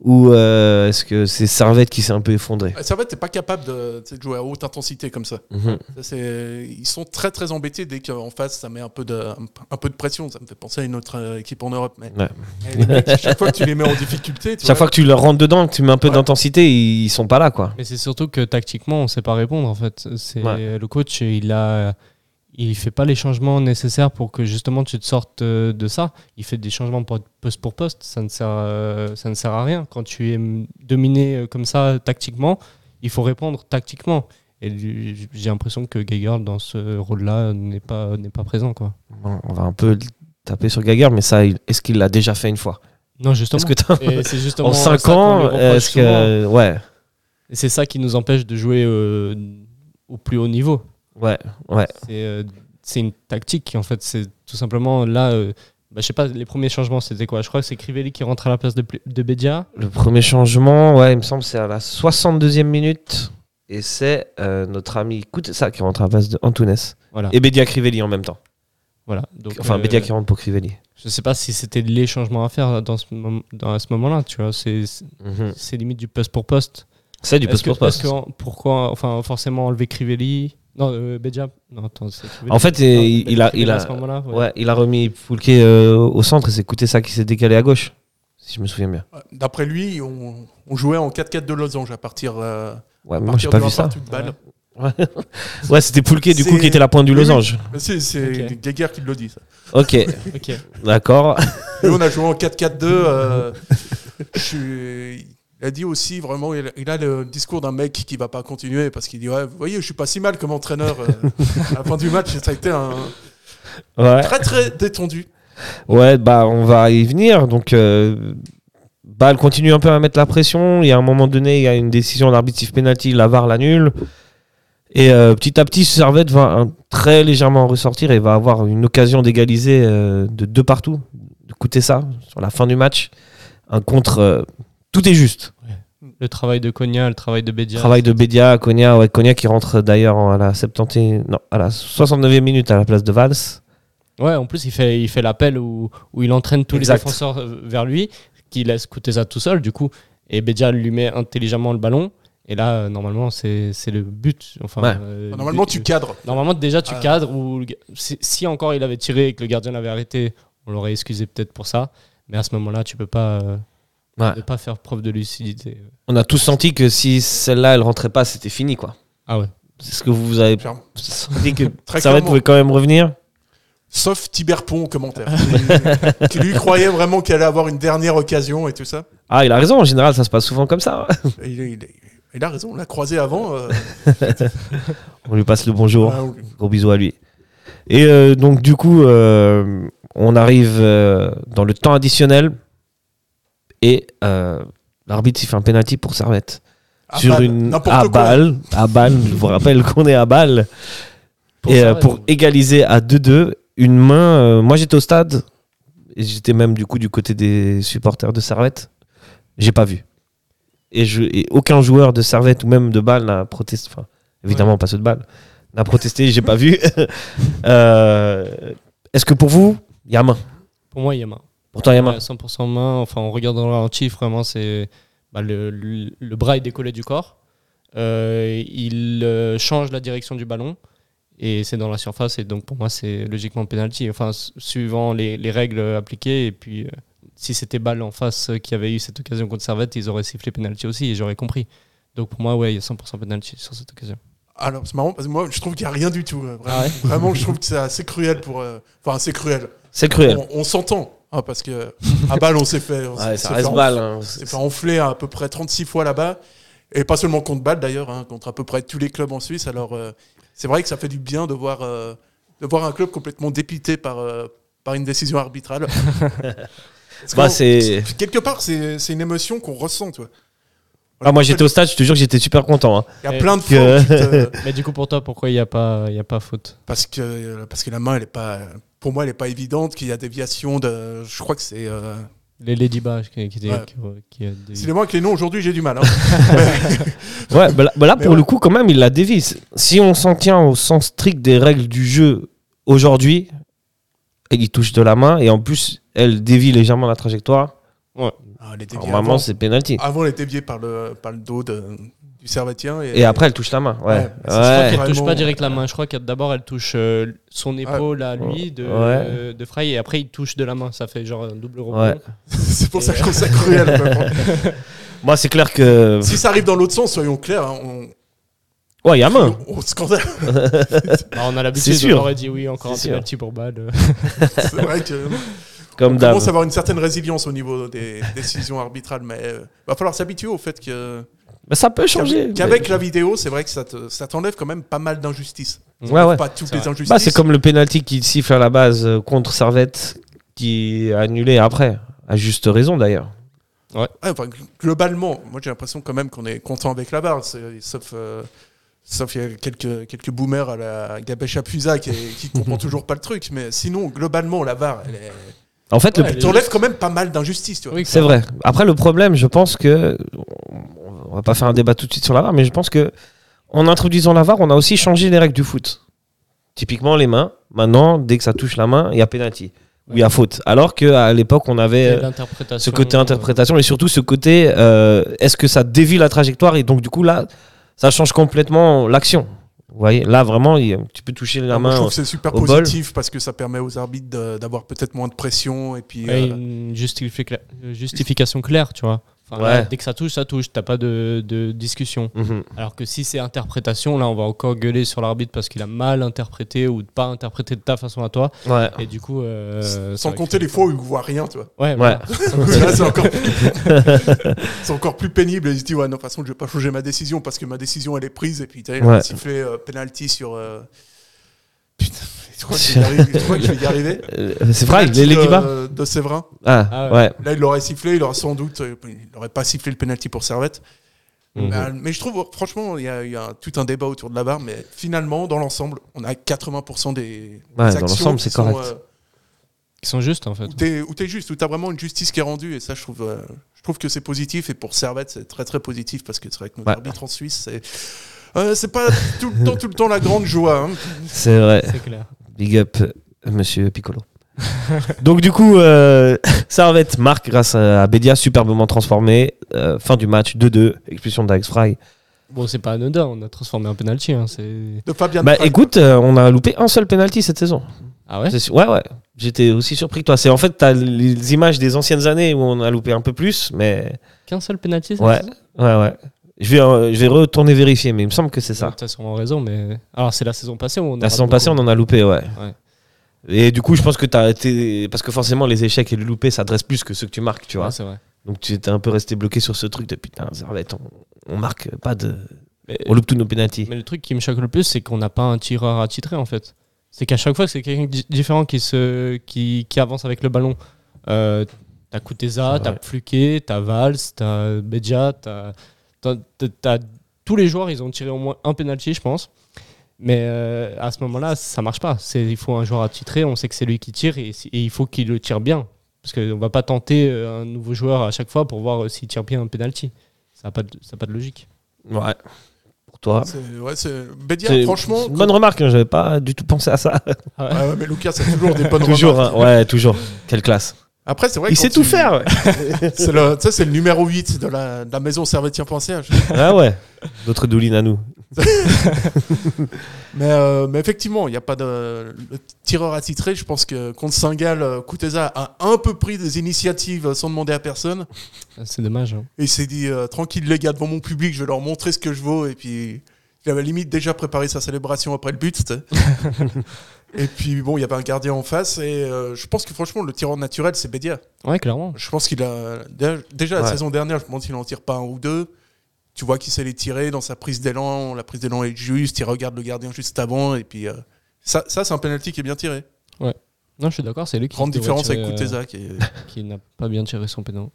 Ou euh, est-ce que c'est Servette qui s'est un peu effondré Servette n'est pas capable de, jouer à haute intensité comme ça. Mhm. Ils sont très très embêtés dès qu'en face ça met un peu, de, un, peu de pression. Ça me fait penser à une autre euh, équipe en Europe. Mais, Ouais. mais les mecs, chaque fois que tu les mets en difficulté, tu Chaque fois que tu leur rentres dedans, que tu mets un peu Ouais. d'intensité, ils sont pas là, quoi. Mais c'est surtout que tactiquement, on sait pas répondre en fait. C'est Ouais. le coach, il a, il fait pas les changements nécessaires pour que justement tu te sortes euh, de ça. Il fait des changements poste pour poste. Ça ne sert, euh, ça ne sert à rien. Quand tu es dominé euh, comme ça tactiquement, il faut répondre tactiquement. Et j'ai l'impression que Geiger dans ce rôle-là n'est pas n'est pas présent quoi. On va un peu taper sur Gaguerre, mais ça, est-ce qu'il l'a déjà fait une fois? Non justement. C'est En ça 5 qu'on lui ans, est-ce que. <laughs> Ouais, Et c'est ça qui nous empêche de jouer euh, au plus haut niveau. Ouais, ouais. C'est euh, c'est une tactique en fait. C'est tout simplement là. euh, bah, je sais pas, les premiers changements c'était quoi? Je crois que c'est Crivelli qui rentre à la place de, de Bedia. Le premier changement, ouais, il me semble, c'est à la 62e minute. Et c'est euh, notre ami ça qui rentre à la place de Antunes. Voilà. Et Bedia Crivelli en même temps. voilà. Donc, Enfin, euh, Bedia qui rentre pour Crivelli. Je sais pas si c'était les changements à faire dans ce, dans, à ce moment-là. Tu vois, c'est c'est limite du poste pour poste. C'est du poste pour poste. que- pourquoi, enfin, forcément enlever Crivelli? Non, euh, Bedia. Non, attends. En fait, Non, il, a, il, a, ce moment-là, ouais. ouais, il a remis Foulke euh, au centre et c'est écouté ça qui s'est décalé à gauche. Si je me souviens bien. d'après lui, on, on jouait en 4-4 de losange à partir, euh, Ouais, à moi, j'ai partir pas de vu ça. partout de balle. Ouais, <laughs> c'était Foulke du coup qui était la pointe du losange. C'est c'est Ok. Geiger qui le dit. Ça. Ok, Ok. d'accord. Nous, on a joué en 4-4-2. euh, <laughs> je suis- Il a dit aussi, vraiment, il a, le discours d'un mec qui va pas continuer parce qu'il dit Ouais, vous voyez, je suis pas si mal comme entraîneur. euh, à la fin du match, ça a été un Ouais. très très détendu. Ouais, bah on va y venir. Donc, euh, Bâle continue un peu à mettre la pression. Il y a un moment donné, il y a une décision d'arbitre siffle penalty, la VAR l'annule. Et euh, petit à petit, Servette va hein, très légèrement ressortir et va avoir une occasion d'égaliser euh, de deux partout. Écoutez ça, sur la fin du match. Un contre. Tout est juste. Le travail de Konya, le travail de Bedia. Travail de Bédia, Konya, ouais, Konya qui rentre d'ailleurs à la 70, non, à la 69e minute à la place de Valls. Ouais, en plus, il fait, il fait l'appel où, où il entraîne tous Exact. les défenseurs euh, vers lui, qui laisse ça tout seul, du coup. Et Bedia lui met intelligemment le ballon. Et là, euh, normalement, c'est c'est le but. Enfin, Ouais. euh, Normalement, but- tu cadres. Normalement, déjà, tu Ah. cadres. Ou si, si encore il avait tiré et que le gardien l'avait arrêté, on l'aurait excusé peut-être pour ça. Mais à ce moment-là, tu peux pas, euh, Ouais. ne pas faire preuve de lucidité. On a tous senti que si celle-là, elle rentrait pas, c'était fini, quoi. Ah ouais. C'est ce que vous avez Clairement. senti que <laughs> Très Servette pouvait quand même revenir Sauf Tiberpont au commentaire. <laughs> qui, qui lui croyait vraiment qu'elle allait avoir une dernière occasion et tout ça. Ah, il a raison, en général, ça se passe souvent comme ça. Il, il- il a raison, on l'a croisé avant. euh, <laughs> On lui passe le bonjour. ah, oui. Gros bisous à lui. Et euh, donc, du coup, euh, on arrive euh, dans le temps additionnel et euh, l'arbitre il fait un penalty pour Servette. À sur balle, une n'importe à quoi. balle, à balle, je vous rappelle qu'on est à balle. Pour et euh, Servette. pour égaliser à 2-2, une main. euh, moi j'étais au stade et j'étais même du coup du côté des supporters de Servette. J'ai pas vu. Et, je, et aucun joueur de Servette ou même de balle n'a protesté. Enfin, Évidemment, pas ceux de balle. On a protesté, j'ai pas vu. <laughs> Euh, Est-ce que pour vous, il y a main? Pour moi, il y a main. Pour toi, il y a main Ouais, 100% main. Enfin, en regardant le ralenti, vraiment, c'est bah, le, le, le bras est décollé du corps. Euh, il euh, change la direction du ballon et c'est dans la surface. Et donc, pour moi, c'est logiquement penalty. Enfin, suivant les, les règles appliquées. Et puis, euh, si c'était balle en face qui avait eu cette occasion contre Servette, ils auraient sifflé penalty aussi et j'aurais compris. Donc, pour moi, ouais, il y a 100% penalty sur cette occasion. Alors, c'est marrant parce que moi, je trouve qu'il n'y a rien du tout. euh, Vraiment, Ah ouais? Vraiment, je trouve que c'est assez cruel pour. euh, Enfin, c'est cruel. C'est cruel. On, on s'entend. Hein, parce que à balle, on s'est fait. on <laughs> Ouais, ça fait reste enf- balle. hein. on s'est fait enfler à, peu près 36 fois là-bas. Et pas seulement contre balle d'ailleurs, hein, contre à peu près tous les clubs en Suisse. Alors, euh, c'est vrai que ça fait du bien de voir, euh, de voir un club complètement dépité par, euh, par une décision arbitrale. <laughs> Bah, c'est- Quelque part, c'est c'est une émotion qu'on ressent. Tu vois. Ah, moi, j'étais au stade, je te jure que j'étais super content. hein. Il y a Et plein de que- tu te- <laughs> Mais du coup, pour toi, pourquoi il n'y a, pas- il y a pas faute? Parce que parce que la main elle est pas pour moi elle est pas évidente qu'il y a déviation de je crois que c'est euh... Les Ladybugs qui, qui, Ouais. qui, qui a des- c'est les mots avec les noms aujourd'hui j'ai du mal hein. <laughs> Ouais, bah là, bah là, pour ouais. le coup, quand même, il la dévie. Si on s'en tient au sens strict des règles du jeu aujourd'hui, elle y touche de la main et en plus, elle dévie légèrement la trajectoire. Ah, elle est déviée Normalement, avant, c'est penalty. avant elle est déviée par le par le dos de- du servetien et, Et après, elle touche la main. Ouais. Ouais, Je crois qu'elle touche pas direct la main. Je crois que d'abord elle touche euh, son épaule à lui de, Ouais. euh, de Frey et après il touche de la main. Ça fait genre un double rebond. Ouais. <laughs> c'est pour ça que je trouve ça cruel. <laughs> Moi, c'est clair que. si ça arrive dans l'autre sens soyons clairs hein, on, Ouais, il y a main. <laughs> on, on scandale Bah, on a l'habitude, on aurait dit oui, encore un penalty pour balle. c'est vrai que Comme on commence à avoir une certaine résilience au niveau des décisions arbitrales mais euh, va falloir s'habituer au fait que Mais ça peut changer. qu'avec la vidéo c'est vrai que ça te- ça t'enlève quand même pas mal d'injustices Ouais, ouais. pas toutes C'est les injustices Bah, c'est comme le penalty qui siffle à la base euh, contre Servette, qui est annulé après. À juste raison d'ailleurs. Ouais, enfin, gl- globalement, moi j'ai l'impression quand même qu'on est content avec la barre, c'est- sauf, euh, sauf il y a quelques, quelques boomers à la Gabèche Apusa qui, qui comprend <laughs> toujours pas le truc, mais sinon, globalement, la barre, elle, est- En fait, Ouais, le, elle elle t'enlève quand même pas mal d'injustices, tu vois. Oui, C'est vrai. Après, le problème, je pense que. On va pas faire un débat tout de suite sur la VAR, mais je pense que en introduisant la VAR, on a aussi changé les règles du foot. Typiquement, les mains. Maintenant, dès que ça touche la main, il y a penalty. Ou il y a faute. Alors qu'à l'époque, on avait euh, ce côté interprétation et surtout ce côté euh, est-ce que ça dévie la trajectoire et donc du coup là ça change complètement l'action vous voyez là vraiment tu peux toucher la Ah, moi, je main trouve que c'est super bol. positif parce que ça permet aux arbitres d'avoir peut-être moins de pression et puis. Ouais, euh, une justifi- justification claire, tu vois. Enfin, Ouais. là, dès que ça touche, ça touche. T'as pas de, de discussion. Mhm. Alors que si c'est interprétation, là, on va encore gueuler sur l'arbitre parce qu'il a mal interprété ou pas interprété de ta façon à toi. ouais Et du coup. euh, sans compter les fois où il voit rien, tu vois. Ouais, ouais <laughs> c'est encore, <laughs> c'est encore plus pénible. Et il se dit, ouais, non, de toute façon, je vais pas changer ma décision parce que ma décision, elle est prise. Et puis, tu sais, il Ouais. sifflé euh, penalty sur. euh, Putain, crois y arriver. Euh, c'est vrai les Lady de, Bar de Séverin. ah, Ah ouais, ouais. Là, il l'aurait sifflé. Il aurait sans doute. euh, Il n'aurait pas sifflé le penalty pour Servette. Mhm. Mais, euh, mais je trouve, franchement, il y a, il y a tout un débat autour de la barre. Mais finalement, dans l'ensemble, on a 80% des, Ouais, des dans actions l'ensemble, qui c'est sont, correct. euh, Ils sont justes, en fait. où t'es où t'es juste, où t'as vraiment une justice qui est rendue, et ça, je trouve, euh, je trouve que c'est positif, et pour Servette, c'est très très positif, parce que c'est vrai que notre Ouais. arbitre en Suisse, c'est euh, c'est pas tout le temps, tout le temps la grande joie. hein. c'est vrai C'est clair. Big up euh, monsieur Piccolo <laughs> donc du coup euh, <laughs> Servette marque grâce à Bédia superbement transformé Euh, fin du match 2-2 expulsion d'Alex Fry Bon, c'est pas anodin, on a transformé un penalty. Hein. De Fabien bah écoute euh, on a loupé un seul penalty cette saison Ah ouais. Ouais, ouais. J'étais aussi surpris que toi. C'est en fait, t'as les images des anciennes années où on a loupé un peu plus, mais Qu'un seul penalty, ouais, ouais, ouais. Je vais, euh, je vais retourner vérifier, mais il me semble que c'est ça. Tu as sûrement raison, mais. Alors, c'est la saison passée où on a. La saison passée, on en a loupé, ouais. Ouais. Et du coup, je pense que t'as été, parce que forcément, les échecs et le loupé s'adressent plus que ceux que tu marques, tu vois. Ouais, c'est vrai. Donc tu étais un peu resté bloqué sur ce truc de putain, on, on marque pas de, Mais, on loupe tous nos pénalties. mais le truc qui me choque le plus, c'est qu'on n'a pas un tireur attitré, en fait. C'est qu'à chaque fois que c'est quelqu'un di- différent qui, se, qui, qui avance avec le ballon. Euh, t'as Kuteza, t'as. Fluquet, t'as Valls, t'as Bedja, t'as, t'as- tous les joueurs, ils ont tiré au moins un penalty, je pense. Mais euh, à ce moment-là, ça marche pas. Il faut un joueur attitré, on sait que c'est lui qui tire et, il faut qu'il le tire bien. Parce qu'on va pas tenter euh, un nouveau joueur à chaque fois pour voir euh, s'il tire bien un penalty. Ça n'a pas, de- ça a pas de logique. Ouais. Pour toi. Ouais, c'est. Bédia, franchement. une bonne remarque, hein, j'avais pas du tout pensé à ça. Ah ouais, mais Lucas, c'est toujours des bonnes <laughs> toujours, remarques. hein, ouais, toujours. Quelle classe. Après, c'est vrai Il sait tu- tout faire. ouais. <laughs> C'est le, tu sais, c'est le numéro 8 de la, de la maison Servetien.ch. ah ouais. Notre douline à nous. <laughs> Mais, euh, mais effectivement, il n'y a pas de. Le tireur attitré, je pense que contre Saint-Gall, euh, Kuteza a un peu pris des initiatives sans demander à personne. C'est dommage. hein. Et il s'est dit euh, tranquille, les gars, devant mon public, je vais leur montrer ce que je vaux. Et puis, il avait limite déjà préparé sa célébration après le but. <laughs> et puis, bon, il y avait un gardien en face. Et euh, je pense que franchement, le tireur naturel, c'est Bédia. Ouais, clairement. Je pense qu'il a. Déjà, la Ouais. saison dernière, je me demande s'il en tire pas un ou deux. Tu vois qu'il sait les tirer dans sa prise d'élan. La prise d'élan est juste. Il regarde le gardien juste avant. Et puis, euh, ça, ça c'est un penalty qui est bien tiré. Non, je suis d'accord, c'est lui qui Grande différence tirer, avec euh, Kuteza, qui, est- <laughs> qui n'a pas bien tiré son pénal.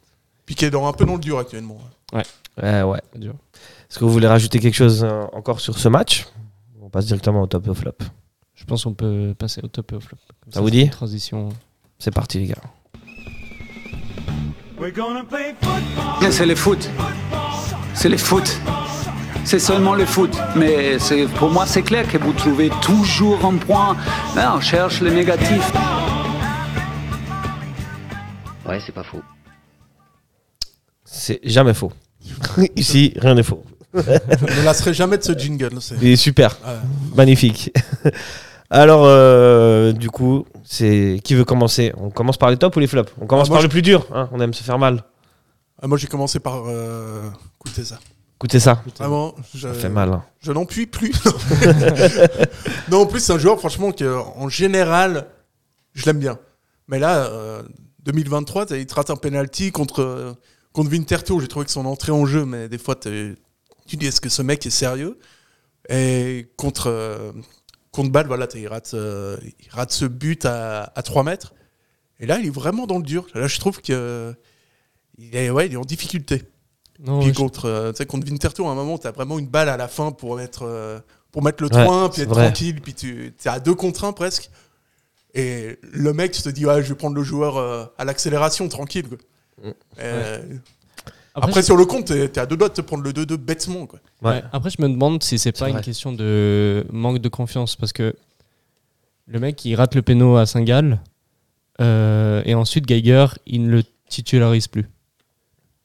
puis qui est dans, un peu dans le dur actuellement. Ouais, ouais. C'est dur. Est-ce que vous voulez rajouter quelque chose euh, encore sur ce match? On passe directement au top et au flop. Je pense qu'on peut passer au top et au flop. Comme Ça vous dit Transition. C'est parti, les gars. C'est le foot. C'est le foot. C'est seulement le foot. Mais pour moi, c'est clair que vous trouvez toujours un point. Là, on cherche le négatif. Ouais, c'est pas faux. C'est jamais faux. <laughs> Ici, rien n'est faux. <laughs> Je ne lasserai jamais de ce jingle. c'est- Il est super. Ouais. Magnifique. <laughs> Alors, euh, du coup, c'est qui veut commencer? On commence par les tops ou les flops? On commence Ah, moi, par je- le plus dur. hein, on aime se faire mal. Ah, moi, j'ai commencé par euh, Kuteza. Écoutez ça. Vraiment, je, Ça fait mal. hein. je n'en puis plus. <laughs> non, en plus, c'est un joueur, franchement, que, en général, je l'aime bien. Mais là, euh, 2023, t'as- il te rate un penalty contre, euh, contre Winterthur. J'ai trouvé que son entrée en jeu, mais des fois, t'es- tu dis est-ce que ce mec est sérieux? Et contre, euh, contre Bâle, voilà, il rate, euh, il rate ce but à, à 3 mètres. Et là, il est vraiment dans le dur. Là, je trouve que il est, ouais, il est en difficulté. Non, Puis contre, euh, contre Winterthur, à un moment, tu as vraiment une balle à la fin pour mettre, euh, pour mettre le Ouais, 3 puis être vrai. tranquille, puis tu es à deux contre 1 presque. Et le mec, tu te dis, ouais, je vais prendre le joueur euh, à l'accélération, tranquille. quoi. Mm. Après, Après, je- sur le compte, tu es, à deux doigts de te prendre le 2-2 bêtement. Quoi. Ouais. Ouais, Après, je me demande si c'est pas vrai. une question de manque de confiance parce que le mec il rate le péno à Saint-Gall euh, et ensuite Geiger il ne le titularise plus.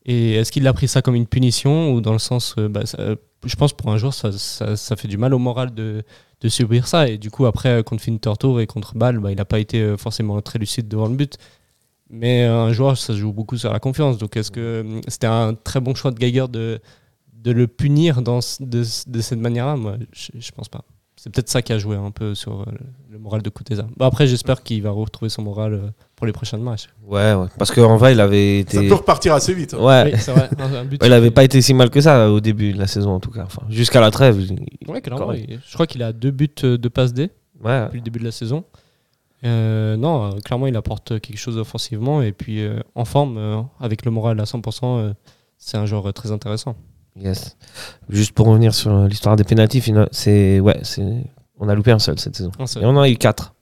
Et est-ce qu'il a pris ça comme une punition ou dans le sens, euh, bah, ça- euh, je pense pour un joueur ça, ça, ça fait du mal au moral de, de subir ça et du coup après euh, contre Fintertour et contre bah, il n'a pas été forcément très lucide devant le but. Mais un joueur, ça se joue beaucoup sur la confiance. Donc est-ce que c'était un très bon choix de Geiger de, de le punir dans, de, de cette manière-là? Moi, je, je pense pas. C'est peut-être ça qui a joué un peu sur euh, le moral de Kuteza. Bon, après, j'espère qu'il va retrouver son moral euh, pour les prochains matchs. Ouais, ouais. Parce qu'en vrai, il avait Ça été. peut repartir assez vite. hein. Ouais. Oui, c'est vrai. Un, un but Il avait pas été si mal que ça au début de la saison, en tout cas. Enfin, jusqu'à la trêve. Ouais, clairement, il- je crois qu'il a deux buts euh, de passe D Ouais. depuis le début de la saison. Euh, non, euh, clairement, il apporte quelque chose offensivement. Et puis, euh, en forme, euh, avec le moral à 100%, euh, c'est un joueur très intéressant. Yes. Juste pour revenir sur l'histoire des pénalties, fina- c'est ouais, c'est on a loupé un seul cette saison. Seul. Et on en a eu quatre.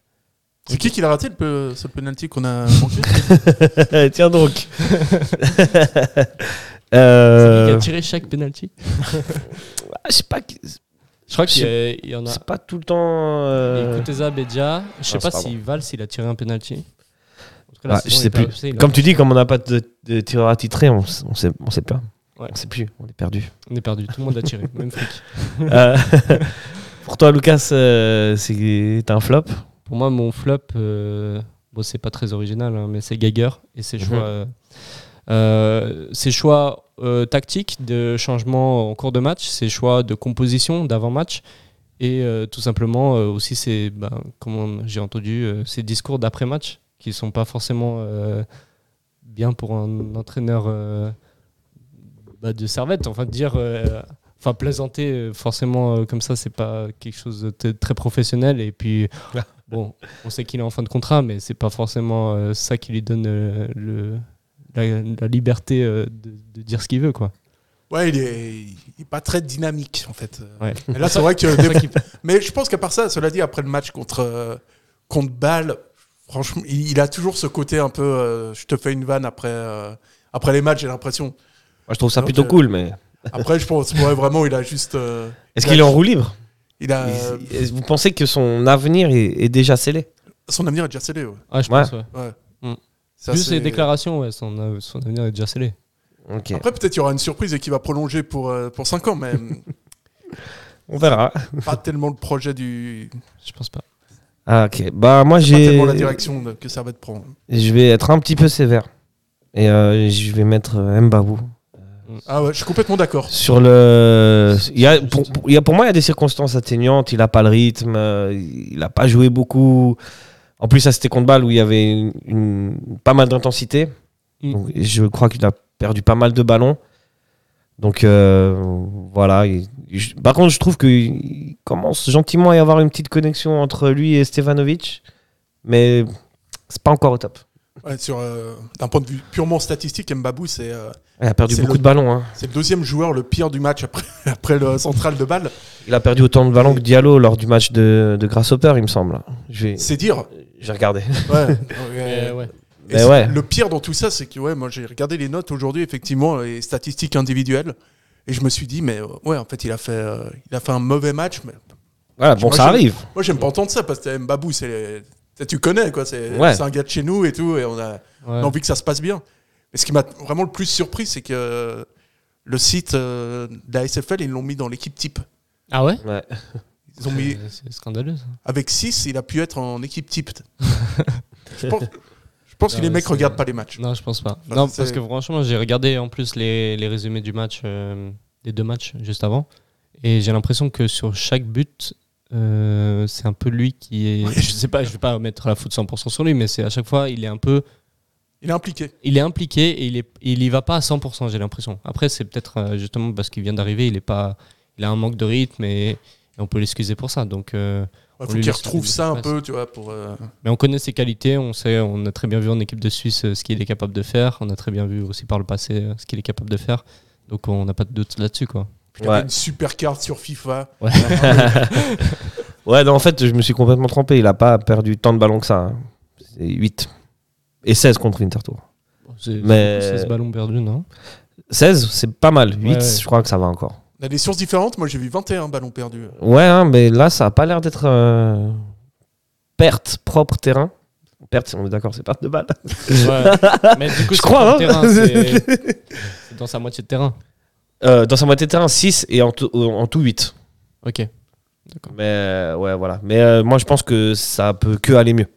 C'est qui qui l'a raté, le, ce penalty qu'on a manqué <laughs> Tiens donc. <laughs> C'est Euh, lui qui a tiré chaque penalty. <laughs> ah, je sais pas, qui- Je crois qu'il y, il y en a. c'est pas tout le temps. euh, Kuteza, Bedia. Je sais Ah, pas pas si Val s'il a tiré un penalty. Ah, je sais plus. il Comme tu dis, comme on n'a pas de, de tireur attitré, on, on sait, on sait pas. Ouais. On sait plus, on est perdu. On est perdu. Tout le monde a tiré, même fric. <laughs> Euh, <laughs> pour toi, Lucas, euh, c'est un flop? Pour moi, mon flop, euh, bon, c'est pas très original, hein, mais c'est Geiger et ses Mhm. choix, euh, euh, ses choix euh, tactiques de changement en cours de match, ses choix de composition d'avant-match et euh, tout simplement euh, aussi ses, ben, comme j'ai entendu, euh, ses discours d'après-match qui sont pas forcément euh, bien pour un entraîneur euh, bah, de servette. Enfin, dire. euh, Enfin, plaisanter euh, forcément euh, comme ça, c'est pas quelque chose de très professionnel. Et puis, <laughs> bon, on sait qu'il est en fin de contrat, mais c'est pas forcément euh, ça qui lui donne euh, le, la, la liberté euh, de, de dire ce qu'il veut, quoi. Ouais, il est, il est pas très dynamique, en fait. Ouais. Et là, c'est vrai que. <laughs> des- Mais je pense qu'à part ça, cela dit, après le match contre, euh, contre Bâle, franchement, il, il a toujours ce côté un peu. euh, je te fais une vanne après, euh, après les matchs, j'ai l'impression. Moi, je trouve ça Donc, plutôt euh, cool, mais <laughs> Après, je pense ouais, vraiment, il a juste. euh, Est-ce qu'il est en roue libre? Il a. Il- Vous pensez que son avenir est, est déjà scellé? Son avenir est déjà scellé, ouais. Ah, je Ouais. pense, ouais. Ouais. Mm. Ça, Vu ses déclarations, ouais, son, av- son avenir est déjà scellé. Après, peut-être il y aura une surprise et qu'il va prolonger pour, euh, pour 5 ans, mais <laughs> On verra. <laughs> pas tellement le projet du. Je pense pas. Ah, ok. Bah, moi, Pas j'ai. tellement la direction de- que Servette prend. Je vais être un petit peu sévère. Et euh, je vais mettre euh, Mbabou. Ah ouais, je suis complètement d'accord. Sur le. Il y a, pour, pour- il y a, pour moi, il y a des circonstances atténuantes. Il n'a pas le rythme. euh, Il n'a pas joué beaucoup. En plus, ça, c'était contre balle où il y avait une, une- pas mal d'intensité. Mm. Je crois qu'il a perdu pas mal de ballons. Donc euh, voilà. il- je- par contre, je trouve qu'il commence gentiment à y avoir une petite connexion entre lui et Stevanovic. Mais c'est pas encore au top. Ouais, sur, euh, d'un point de vue purement statistique, Mbabou, c'est. euh, Il a perdu beaucoup le- de ballons. hein. C'est le deuxième joueur le pire du match après, <laughs> après le central de balle. Il a perdu autant de ballons que Diallo lors du match de, de Grasshopper, il me semble. C'est dire. J'ai regardé. <laughs> Ouais. Mais ouais. Et ouais. Le pire dans tout ça, c'est que ouais, moi j'ai regardé les notes aujourd'hui, effectivement, les statistiques individuelles, et je me suis dit, mais euh, ouais, en fait, il a fait, euh, il a fait un mauvais match. Mais Voilà, bon, Moi, ça j'aime- arrive. Moi, j'aime pas entendre ça parce que Mbabou, c'est, tu connais quoi, c'est, Ouais. un gars de chez nous et tout, et on a, on a Ouais. envie que ça se passe bien. Mais ce qui m'a vraiment le plus surpris, c'est que euh, le site euh, de la SFL, ils l'ont mis dans l'équipe type. Ah ouais? Ouais. Ils ont mis C'est- scandaleux ça. avec 6, il a pu être en équipe type. <laughs> je pense, je pense que les mecs c'est- regardent pas les matchs. Non, je pense pas. Non, parce que franchement, j'ai regardé en plus les, les résumés du match, euh, des deux matchs juste avant. Et j'ai l'impression que sur chaque but, euh, c'est un peu lui qui est. <laughs> Je sais pas, je vais pas mettre la faute 100% sur lui, mais c'est à chaque fois, il est un peu. Il est impliqué. Il est impliqué et il, est, il y va pas à 100%, j'ai l'impression. Après, c'est peut-être euh, justement parce qu'il vient d'arriver, il est pas. Il a un manque de rythme et, et on peut l'excuser pour ça. Donc. euh, faut qu'il retrouve ça un peu, tu vois, pour. euh, Mais on connaît ses qualités, on sait, on a très bien vu en équipe de Suisse euh, ce qu'il est capable de faire, on a très bien vu aussi par le passé euh, ce qu'il est capable de faire. Donc on n'a pas de doute là-dessus quoi. Il avait une super carte sur FIFA. Ouais. <laughs> Ouais, non, en fait, je me suis complètement trompé. Il a pas perdu tant de ballons que ça. hein. C'est 8. Et 16 contre Intertour. C'est Mais- 16 ballons perdus, non? 16, c'est pas mal. 8, Ouais, ouais. je crois que ça va encore. On a des sources différentes. Moi, j'ai vu 21 ballons perdus. Ouais, hein, mais là, ça a pas l'air d'être euh, perte propre terrain. Perte, on est d'accord, c'est perte de balle. Ouais. Mais du <laughs> coup, je c'est crois. hein. terrain, <laughs> dans sa moitié de terrain. Euh, dans sa moitié de terrain, 6 et en tout, en tout 8. Ok. Mais euh, ouais, voilà. Mais euh, moi, je pense que ça peut que aller mieux.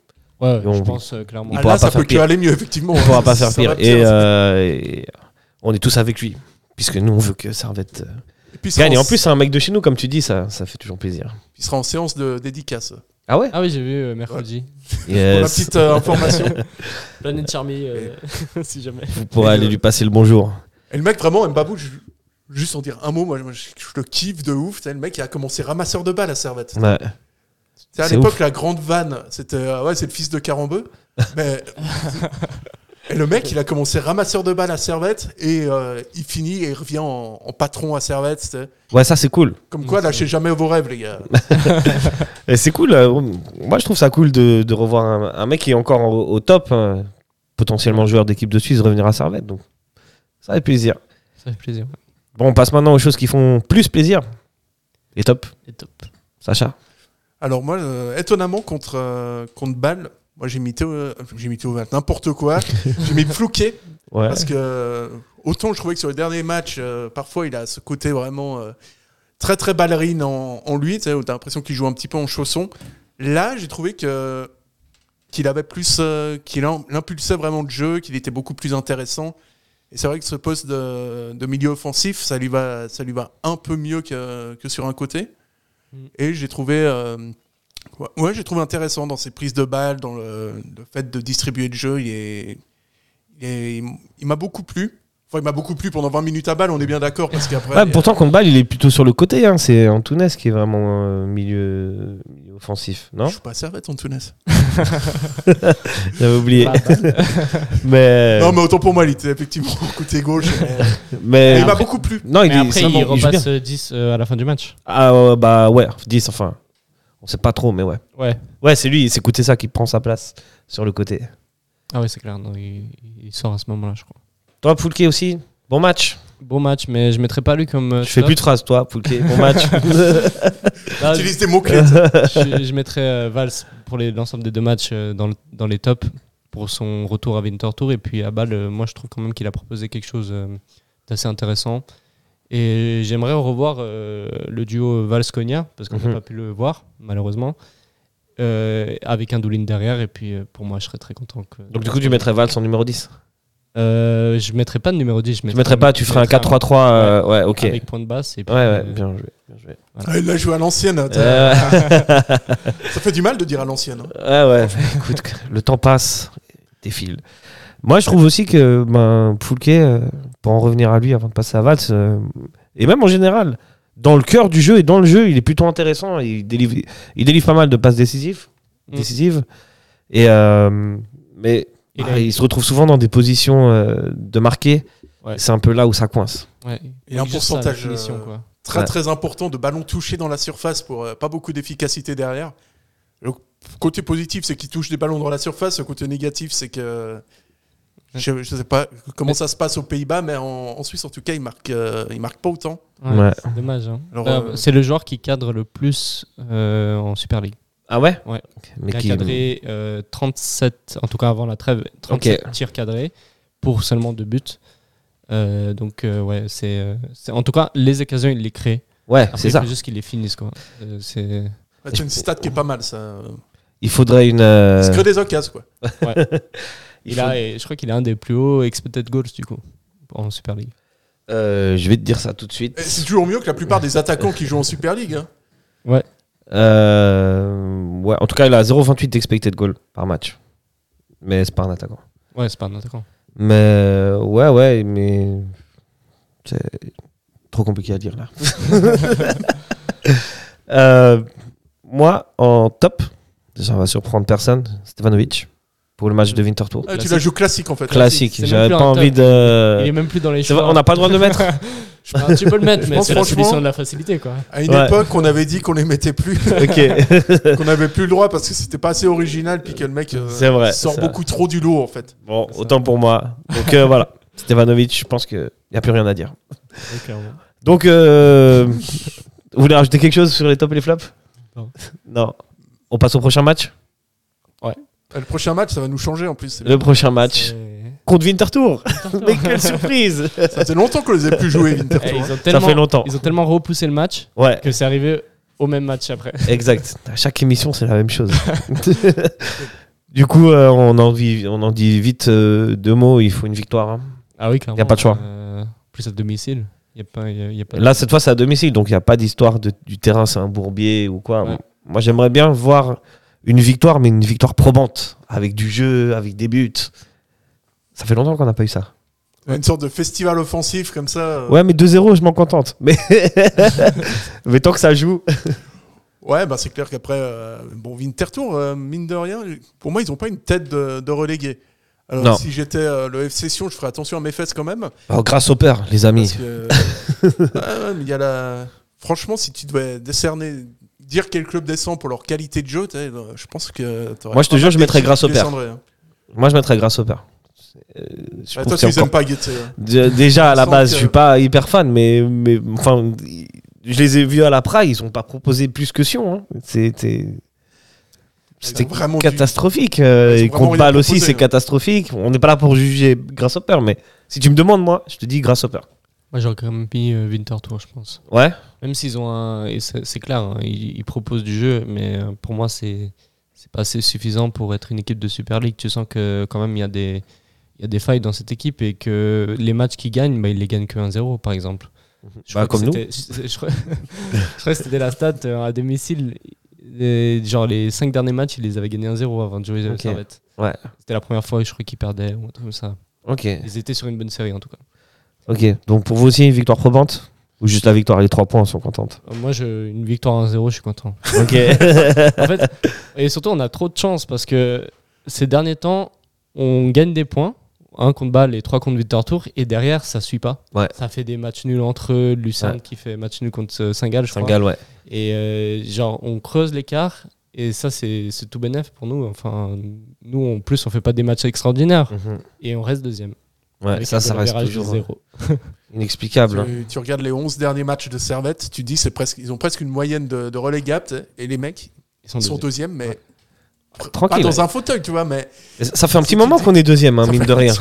Ouais, on- je pense euh, clairement. Il Ah, pourra là, ça faire peut que aller mieux, effectivement. Il pourra pas Ça faire pire. pire, Et, ça. euh, et on est tous avec lui. Puisque nous, on veut que Servette euh, Et puis, gagne. Et en- en plus, c'est un mec de chez nous, comme tu dis, ça, ça fait toujours plaisir. il sera en séance de dédicace. Ah ouais? Ah oui, j'ai vu euh, mercredi. Pour la petite euh, information. <laughs> Planète Charmy, euh, <laughs> si jamais. Vous pourrez aller lui passer le bonjour. Et le mec, vraiment, Mbabou, je- juste en dire un mot, moi, je, je le kiffe de ouf. Le mec, il a commencé ramasseur de balles à Servette. Ouais. Tu sais, à l'époque, la grande vanne, c'était euh, ouais, c'est le fils de Carambeu. Mais <laughs> le mec, il a commencé ramasseur de balles à Servette et euh, il finit et il revient en, en patron à Servette. Ouais, ça, c'est cool. Comme quoi, lâchez jamais vos rêves, les gars. <laughs> Et c'est cool. euh, moi, je trouve ça cool de, de revoir un, un mec qui est encore au, au top, euh, potentiellement joueur d'équipe de Suisse, revenir à Servette. Donc, ça fait plaisir. Ça fait plaisir. Bon, on passe maintenant aux choses qui font plus plaisir. Et top. Et top. Sacha. Alors moi, euh, étonnamment contre euh, contre Bâle, moi j'ai mis Théo, j'ai mis Théo n'importe quoi. <laughs> j'ai mis Flouquet Ouais. parce que euh, autant je trouvais que sur les derniers matchs, euh, parfois il a ce côté vraiment euh, très très ballerine en, en lui, tu sais, où t'as l'impression qu'il joue un petit peu en chausson. Là, j'ai trouvé que qu'il avait plus, euh, qu'il im- impulsait vraiment le jeu, qu'il était beaucoup plus intéressant. Et c'est vrai que ce poste de, de milieu offensif, ça lui va, ça lui va un peu mieux que, que sur un côté. Et j'ai trouvé, euh, ouais, ouais, j'ai trouvé intéressant dans ses prises de balles, dans le, le fait de distribuer le jeu. Il est, il, est- il m'a beaucoup plu. Enfin, il m'a beaucoup plu pendant 20 minutes à balle, on est bien d'accord, parce qu'après. Ouais, pourtant, contre balle, il est plutôt sur le côté. Hein. C'est Antunes qui est vraiment euh, milieu, milieu offensif, non? Je suis pas servette en Tunis. <laughs> <laughs> J'avais oublié. <laughs> Mais, Non, mais autant pour moi, il était effectivement côté gauche. mais- il m'a beaucoup plu. non, il Mais est après, il repasse euh, 10 euh, à la fin du match. Ah bah ouais, 10 enfin. On sait pas trop, mais ouais. Ouais. Ouais, c'est lui, c'est écouté ça qui prend sa place sur le côté. Ah ouais, c'est clair. non, il, il sort à ce moment-là, je crois. Toi, Poulke aussi, bon match. Bon match, mais je mettrais pas lui comme. euh, Je fais top. plus de phrases, toi, Poulké. Bon match. <laughs> <laughs> Là, je, Utilise des mots-clés. je, je mettrais euh, Valls pour les- l'ensemble des deux matchs euh, dans, le- dans les tops pour son retour à Winter Tour. Et puis à Bâle, euh, moi je trouve quand même qu'il a proposé quelque chose euh, d'assez intéressant. Et j'aimerais revoir euh, le duo Valls-Cogna, parce qu'on n'a Mhm. pas pu le voir, malheureusement. euh, avec un Doulin derrière, et puis euh, pour moi, je serais très content. Que... Donc, du coup, tu mettrais Valls en numéro 10 Euh, je mettrais pas de numéro 10. Je Tu mettrais pas, tu ferais un 4-3-3. euh, ouais, ok. Ouais, Avec point de basse. Et puis, ouais, euh, bien joué. Bien joué. Ah, il l'a joué à l'ancienne. <laughs> Ça fait du mal de dire à l'ancienne. hein. ouais, ouais. <laughs> Écoute, le temps passe, défile. Moi, je trouve aussi que ben, Foulquet, euh, pour en revenir à lui avant de passer à Valls, euh, et même en général, dans le cœur du jeu et dans le jeu, il est plutôt intéressant. Il délivre, il délivre pas mal de passes décisives. Mm. décisives. Et, euh, mais Il ah, a- il se retrouve souvent dans des positions euh, de marquer. Ouais. C'est un peu là où ça coince. ouais, Et un ça, pourcentage, finition, euh, quoi. Très Ouais. très important de ballons touchés dans la surface pour euh, pas beaucoup d'efficacité derrière. Le côté positif, c'est qu'il touche des ballons dans la surface. Le côté négatif, c'est que je, ne sais pas comment Mais- ça se passe aux Pays-Bas, mais en, en Suisse, en tout cas, il marque, euh, il marque pas autant. Ouais, Ouais. C'est dommage. hein. Bah, euh, C'est le joueur qui cadre le plus euh, en Super League. Ah ouais? Ouais. Mais Il a qui- cadré euh, 37, en tout cas avant la trêve, 37 tirs cadrés pour seulement deux buts. Euh, donc, euh, ouais, c'est, c'est- En tout cas, les occasions, il les crée. Ouais, c'est il ça. faut juste qu'il les finisse. Quoi. Euh, c'est... C'est une stat qui est pas mal, ça. Il faudrait une. euh, se crée des occasions, quoi. il <laughs> Il a, je crois qu'il est un des plus hauts expected goals, du coup, en Super League. Euh, je vais te dire ça tout de suite. C'est toujours mieux que la plupart des attaquants qui jouent en Super League. hein. Euh, ouais, en tout cas, il a 0,28 expected goal par match. Mais c'est pas un attaquant. Ouais, c'est pas un attaquant. Mais euh, ouais, ouais, mais c'est trop compliqué à dire là. <laughs> Euh, moi, en top, ça va surprendre personne, Stevanovic pour le match de Winter Tour. Ah, tu la joues classique, en fait. Classique. J'avais pas envie top. de. Il est même plus dans les choix. on n'a pas le droit de le mettre. <laughs> Ah, tu peux le mettre, mais pense c'est la franchement- solution de la facilité. Quoi. À une Ouais. époque, on avait dit qu'on les mettait plus, <laughs> ok. <laughs> qu'on n'avait plus le droit parce que c'était pas assez original, puis que le mec euh, vrai, sort beaucoup trop du lot, en fait. Bon, autant pour moi. Donc euh, voilà, Stevanovic, je pense qu'il n'y a plus rien à dire. Ouais. Donc, euh, vous voulez rajouter quelque chose sur les tops et les flops? Non. Non. On passe au prochain match? Euh, Le prochain match, ça va nous changer en plus. Le prochain match contre Winter Tour. <laughs> Mais quelle surprise Ça faisait longtemps qu'on les a plus joués, Winter Eh, Tour. ils, ont Ça fait longtemps. ils ont tellement repoussé le match Ouais, que c'est arrivé au même match après. <laughs> exact. <laughs> À chaque émission, c'est la même chose. du coup, euh, on, en dit, on en dit vite euh, deux mots. Il faut une victoire. hein. Ah oui, clairement. Y a pas de choix. Euh, plus à domicile. Il y a pas, y a- y a pas de- Là, cette fois, c'est à domicile. Donc, il n'y a pas d'histoire de- du terrain, c'est un bourbier ou quoi. Ouais. Moi, j'aimerais bien voir une victoire, mais une victoire probante. Avec du jeu, avec des buts. Ça fait longtemps qu'on n'a pas eu ça. Une sorte de festival offensif comme ça. euh. Ouais, mais 2-0, je m'en contente. <laughs> Mais... mais tant que ça joue. Ouais, bah c'est clair qu'après, euh, bon, Winter Tour, euh, mine de rien, pour moi, ils n'ont pas une tête de, de relégué. Alors, Non. si j'étais euh, le FC Sion, je ferais attention à mes fesses quand même. Oh, grâce au père, les amis. Parce que, <laughs> Ouais, ouais, mais il y a la... Franchement, si tu devais décerner, dire quel club descend pour leur qualité de jeu, euh, je pense que. t'aurais Moi, je te jure, je mettrais grâce au père. hein. Moi, je mettrais grâce au père. Euh, je toi, tu encore- pas, hein. Déjà, à la base, que- je suis pas hyper fan, mais, mais enfin, je les ai vus à la Praille, ils ont pas proposé plus que Sion. hein. C'était. Catastrophique. euh, Ils balle aussi, c'est hein. catastrophique. On n'est pas là pour juger grâce au père, mais si tu me demandes, moi, je te dis grâce au père. Moi, j'aurais quand même mis euh, Winter Tour, je pense. Ouais? Même s'ils ont un. C'est clair, hein, ils, ils proposent du jeu, mais euh, pour moi, c'est pas assez suffisant pour être une équipe de Super League. Tu sens que quand même, il y, a des- il y a des failles dans cette équipe et que les matchs qu'ils gagnent, bah, ils les gagnent que 1-0, par exemple. Je Bah, crois que comme nous. c'était- Je, je crois, <laughs> je crois que c'était la stat euh, à domicile. les- genre, les 5 derniers matchs, ils les avaient gagnés 1-0 avant de jouer Ok. Servette. Ouais. C'était la première fois, je crois, qu'ils perdaient ou un truc comme ça. Ok. Ils étaient sur une bonne série, en tout cas. Ok. Donc pour vous aussi, une victoire probante? Ou juste la victoire Les trois points sont contentes. Euh, Moi, je, une victoire 1-0, je suis content. <laughs> Ok. en fait, et surtout, on a trop de chance parce que ces derniers temps, on gagne des points. Un contre Bâle et trois contre Victor Tour. Et derrière, ça suit pas. Ouais. Ça fait des matchs nuls entre eux. Lucerne Ouais. qui fait match nul contre euh, Saint-Gall, je crois. Saint-Gall, ouais. Et euh, genre, on creuse l'écart. Et ça, c'est tout bénef pour nous. Enfin, nous, en plus, on fait pas des matchs extraordinaires. Mhm. Et on reste deuxième. Ouais, Avec ça, ça reste toujours. zéro. <laughs> Inexplicable. hein. Tu, tu regardes les 11 derniers matchs de Servette, tu dis c'est presque, ils ont presque une moyenne de, de relégable et les mecs Ils sont ils sont deuxièmes. mais pas Tranquille. dans un fauteuil, tu vois, mais Ça ça fait un petit moment qu'on est deuxième, hein, mine de un rien.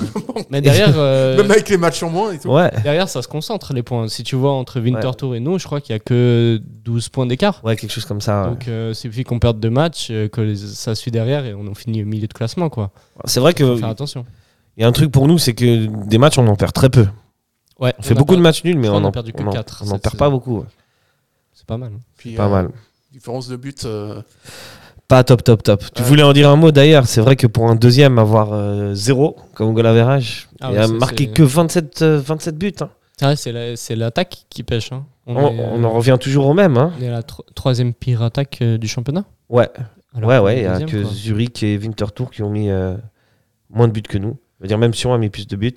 Mais derrière, <laughs> euh, même avec les matchs en moins et tout. Ouais. derrière, ça se concentre les points. Si tu vois entre Winter Ouais. Tour et nous, je crois qu'il y a que 12 points d'écart. Ouais, quelque chose comme ça. ouais. Donc, euh, il suffit qu'on perde deux matchs, euh, que ça suit derrière et on en finit au milieu de classement, quoi. C'est vrai Faut que faire attention. il y a un truc pour nous, c'est que des matchs, on en perd très peu. Ouais, On fait a beaucoup pas- de matchs nuls, mais on a en perdu que on en- quatre on en perd pas beaucoup. ouais. C'est pas mal. Puis, Pas euh, mal. Différence de but. euh, Pas top, top, top. Tu Ouais. voulais en dire un mot d'ailleurs. C'est vrai que pour un deuxième, avoir euh, zéro comme goal average, Ah et ouais, a marqué que 27, euh, 27 buts. hein. Ah ouais, c'est la- c'est l'attaque qui pêche. hein. On, On, est, euh, on en revient toujours au même. Hein. on est la tro- troisième pire attaque euh, du championnat. Ouais, Alors ouais, ouais. Il y a que quoi. Zurich et Winterthur qui ont mis euh, moins de buts que nous. Je veux dire, même Sion a mis plus de buts.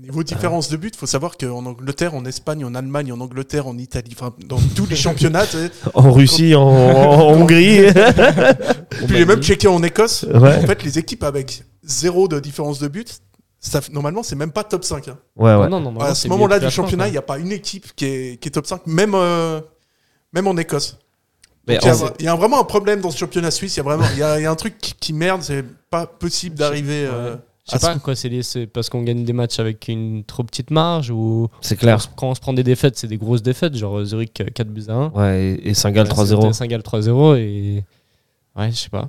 Niveau différence de but, faut savoir qu'en Angleterre, en Espagne, en Allemagne, en Angleterre, en Italie, enfin dans tous les championnats, En Russie, en, en Hongrie. et <laughs> puis j'ai même checké en Écosse. Ouais. En fait, les équipes avec zéro de différence de but, ça, normalement, c'est même pas top 5. hein. ouais, ouais. Non, non, à ce moment-là du championnat, il n'y a pas une équipe qui est, qui est top 5, même, euh, même en Écosse. Il y, a- il y a vraiment un problème dans ce championnat suisse. Il y a vraiment il y a, il y a un truc qui, qui merde. C'est pas possible d'arriver. euh, Je sais pas quoi, c'est parce qu'on gagne des matchs avec une trop petite marge ou c'est clair. quand on se prend des défaites, c'est des grosses défaites, genre euh, Zurich euh, 4 buts à 1. Ouais, et, et Saint-Gall 3-0. Saint-Gall 3-0 et. Ouais, je sais pas.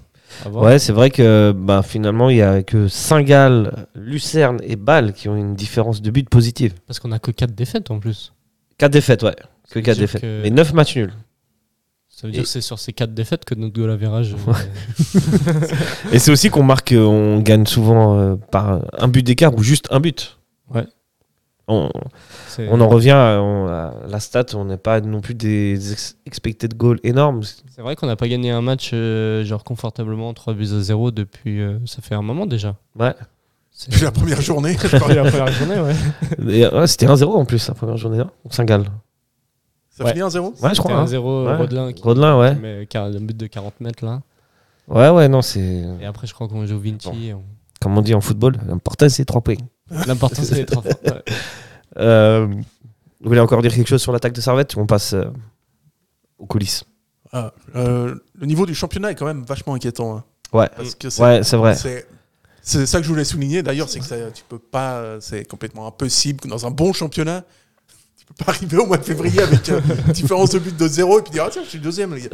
Ouais, c'est vrai que bah, finalement, il y a que Saint-Gall, Lucerne et Bâle qui ont une différence de but positive. Parce qu'on a que 4 défaites en plus. 4 défaites, ouais. Que veut 4 dire défaites. que- Mais 9 matchs nuls. Ça veut dire Et- que c'est sur ces 4 défaites que notre goal average. euh, <laughs> Et c'est aussi qu'on marque, on gagne souvent euh, par un but d'écart ou juste un but. Ouais. On, en revient à, on- à la stat, on n'est pas non plus des ex- expected goals énormes. C'est vrai qu'on n'a pas gagné un match euh, genre confortablement 3 buts à 0 depuis. euh, ça fait un moment déjà. Ouais. C'est Depuis <laughs> la première journée. Depuis <laughs> la première journée, ouais. C'était 1-0 en plus la première journée, non Au Saint-Gall. Ça Ouais. finit 1-0 Ouais, je crois. hein. 1-0 Ouais. Rodelin qui, Rodelin, ouais. qui met un but de 40 mètres là. Ouais, ouais, non, c'est. Et après, je crois qu'on joue Vinci. et on- Comme on dit en football, l'important c'est 3 points. <laughs> L'important, c'est les trois fois. Ouais. <laughs> Euh, vous voulez encore dire quelque chose sur l'attaque de Servette on passe euh, aux coulisses? Ah, euh, le niveau du championnat est quand même vachement inquiétant. hein. Ouais, Parce que c'est ouais, c'est vrai. c'est- c'est ça que je voulais souligner. D'ailleurs, c'est que ça- tu peux pas. C'est complètement impossible que dans un bon championnat. Peux pas arriver au mois de février avec euh, une <laughs> différence de but de zéro et puis dire ah tiens je suis deuxième les gars.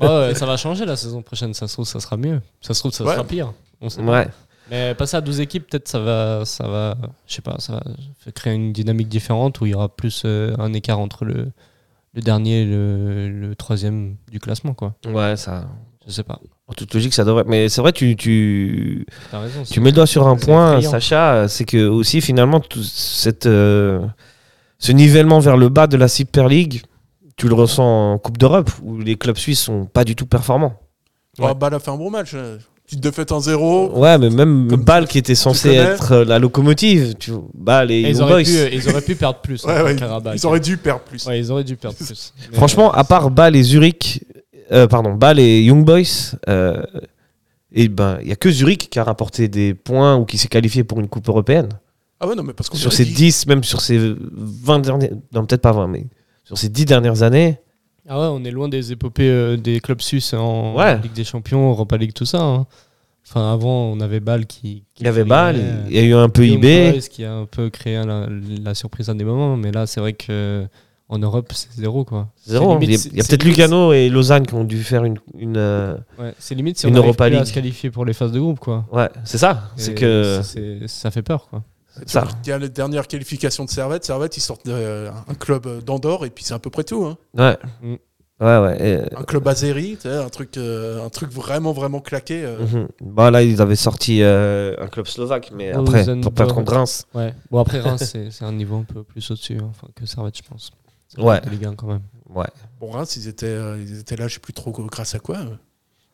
Ouais, ouais, ça va changer la saison prochaine. Ça se trouve, ça sera mieux. Ça se trouve, ça Ouais. sera pire. On sait pas. Ouais. Mais passer à 12 équipes, peut-être ça va, ça va, je sais pas, ça va créer une dynamique différente où il y aura plus euh, un écart entre le, le dernier et le, le troisième du classement, quoi. Ouais, ça. Je sais pas. En toute logique, ça devrait. Mais c'est vrai, tu, tu, raison. tu mets le doigt sur un point, effrayant. Sacha, c'est que aussi finalement, tout cette, euh, ce nivellement vers le bas de la Super League, tu le ressens en Coupe d'Europe où les clubs suisses sont pas du tout performants. Oh, Bâle a fait un bon match. euh. Petite défaite 1-0. Ouais, mais même Bâle qui était censé être euh, la locomotive, tu Bâle et Et Young ils, auraient Boys. pu, euh, ils auraient pu perdre plus. <laughs> Ouais, hein, ouais, ils auraient dû perdre plus. Ouais, ils auraient dû perdre <laughs> plus. Franchement, à part Bâle et Zurich, euh, pardon, Bâle et Young Boys, euh, et ben il y a que Zurich qui a rapporté des points ou qui s'est qualifié pour une coupe européenne. Ah ouais non mais parce qu'on Sur ces dit- 10, même sur ces 20 dernières, non peut-être pas 20, mais sur ces 10 dernières années, Ah ouais, on est loin des épopées euh, des clubs suisses en Ouais. Ligue des Champions, Europa League, tout ça. hein. Enfin, avant, on avait Bâle qui. qui il y avait Bâle, euh, il y a eu un peu IB. Qui a un peu créé la, la surprise à des moments, mais là, c'est vrai que en Europe, c'est zéro quoi. Zéro. C'est Il y a, limite- il y a c'est peut-être Lugano et Lausanne qui ont dû faire une. une, euh, Ouais, c'est limite si Une on n'arrive Europa plus à League. se qualifier pour les phases de groupe quoi. Ouais, c'est ça. C'est que. ça fait peur quoi. Ça. Il y a la dernière qualification de Servette. Servette, ils sortent d'un club d'Andorre et puis c'est à peu près tout. hein. Ouais. Mm. Ouais, ouais. et- Un club azéri, un truc, euh, un truc vraiment, vraiment claqué. euh. Mhm. Bah là, ils avaient sorti euh, un club slovaque, mais après, pour perdre contre Reims. Ouais. Bon après Reims, c'est un niveau un peu plus au-dessus hein, que Servette, je pense. Ouais. Ligue 1 quand même. Ouais. Bon, Reims, ils étaient, euh, ils étaient là, je sais plus trop grâce à quoi.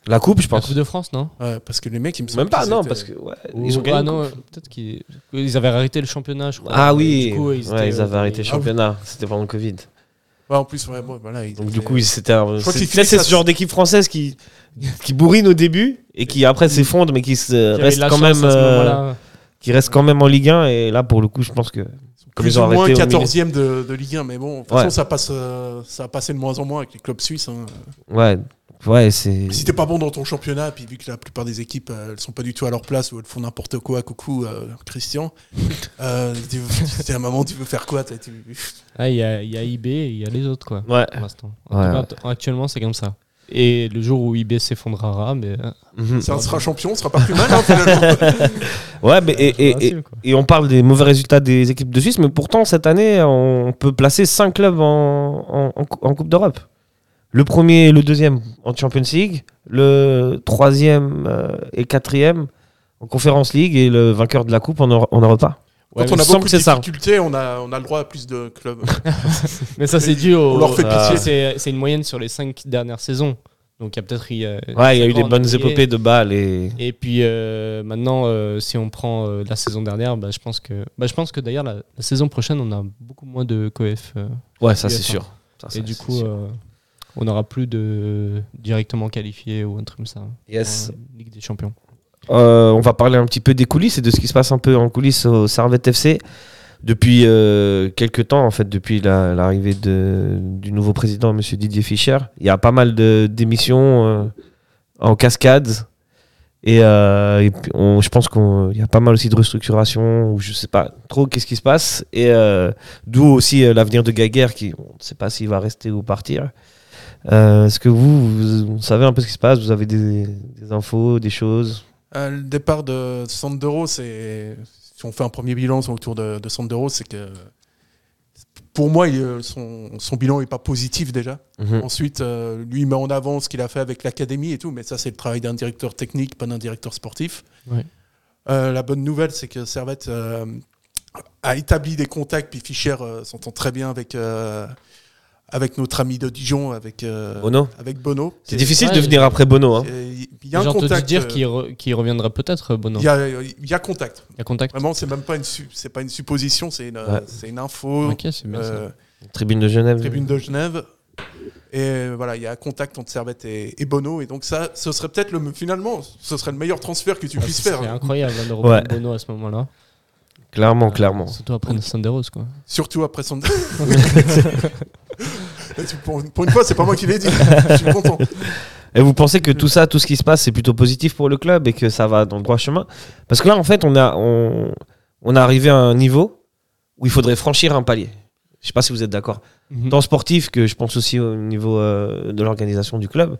La coupe, je La pense. Coupe de France, non Ouais, parce que les mecs, ils me Même pas, qu'ils non, étaient- parce que ouais, Ou- ils ont gagné. Ah non, euh, peut-être qu'ils ils avaient arrêté le championnat, je crois. Ah oui, du coup, ils, ouais, étaient, ils avaient euh, arrêté le ils- championnat. C'était pendant le Covid. Ouais, en plus, ouais, bon, voilà, ils Donc du étaient- coup, ils- c'était un- Je crois c'est qu'ils tu sais, c'est finissent ce genre d'équipe française qui qui bourrine au début et qui après s'effondre, mais qui se qui avaient de reste la quand chance même à ce euh, moment-là. qui reste quand même en Ligue 1. Et là, pour le coup, je pense que Comme plus ils ont ou moins arrêté au 14e de, de Ligue 1, mais bon, de toute Ouais. façon, ça, passe, euh, ça a passé de moins en moins avec les clubs suisses. hein. Ouais, ouais, c'est. Si t'es pas bon dans ton championnat, puis vu que la plupart des équipes, euh, elles sont pas du tout à leur place ou elles font n'importe quoi, coucou euh, Christian, <laughs> euh, tu, tu- à un moment, tu veux faire quoi tu- Ah, Il y, a, il y a IB et il y a les autres, quoi. Ouais. Pour l'instant. Ouais, actuellement, c'est comme ça. Et le jour où IB s'effondrera, mais. euh, Mhm. Ça sera champion, ce sera pas plus mal hein, finalement. <laughs> Ouais, mais et, et, et, on parle des mauvais résultats des équipes de Suisse, mais pourtant cette année, on peut placer 5 clubs en, en Coupe d'Europe. Le premier et le deuxième en Champions League, le troisième euh, et quatrième en Conference League et le vainqueur de la Coupe en, en Europa. Quand Ouais, on mais a beaucoup de ça. difficultés, on a, on a le droit à plus de clubs. <laughs> Mais ça, c'est dû au. On leur fait pitié. C'est c'est une moyenne sur les 5 dernières saisons. Donc, il y a peut-être. il y a- Ouais, il y a eu cinq des bonnes épopées de balles et. Et puis euh, maintenant, euh, si on prend euh, la saison dernière, bah, je pense que, bah, je pense que d'ailleurs la, la saison prochaine, on a beaucoup moins de coef. euh, Ouais, ça c'est sûr. Ça, ça, et du c'est coup, sûr. On n'aura plus de directement qualifié ou un truc comme ça. Yes. en Ligue des Champions. Euh, on va parler un petit peu des coulisses et de ce qui se passe un peu en coulisses au Servette FC. Depuis euh, quelques temps, en fait, depuis la- l'arrivée de- du nouveau président, M. Didier Fischer, il y a pas mal d'émissions euh, en cascade. Et, euh, et puis on- je pense qu'il y a pas mal aussi de restructuration, ou je sais pas trop qu'est-ce qui se passe. Et d'où aussi l'avenir de Gaguerre, qui on ne sait pas s'il va rester ou partir. Euh, Est-ce que vous, vous, vous savez un peu ce qui se passe? Vous avez des, des infos, des choses? Euh, le départ de Sandero, c'est. Si on fait un premier bilan autour de, de Sandero, c'est que. Pour moi, il- son, son bilan n'est pas positif déjà. Mhm. Ensuite, euh, lui, il met en avant ce qu'il a fait avec l'académie et tout, mais ça, c'est le travail d'un directeur technique, pas d'un directeur sportif. Ouais. Euh, la bonne nouvelle, c'est que Servette euh, a établi des contacts, puis Fischer euh, s'entend très bien avec, euh, avec notre ami de Dijon, avec, euh, Bono avec Bono. C'est difficile de venir après Bono. Hein. Il y a un contact. dire euh, qu'il re- qu'il reviendrait peut-être, Bono. il y, a, il y a contact. Il y a contact. Vraiment, c'est même pas une, su- c'est pas une supposition, c'est une, Ouais. c'est une info. Ok, c'est bien ça. euh, Tribune de Genève. Tribune de Genève. Et euh, voilà, il y a contact entre Servette et, et Bono. Et donc, ça, ce serait peut-être le. Finalement, ce serait le meilleur transfert que tu Ah, puisses faire. serait incroyable hein, de reprendre Ouais. Bono à ce moment-là. Clairement, clairement. Surtout après Sanderos, quoi. Surtout après son. <laughs> <laughs> pour, pour une fois, c'est pas moi qui l'ai dit. Je suis content. Et vous pensez que tout ça, tout ce qui se passe, c'est plutôt positif pour le club et que ça va dans le droit chemin? Parce que là, en fait, on a, on, on a arrivé à un niveau où il faudrait franchir un palier. Je sais pas si vous êtes d'accord. Mhm. Dans le sportif, que je pense aussi au niveau euh, de l'organisation du club,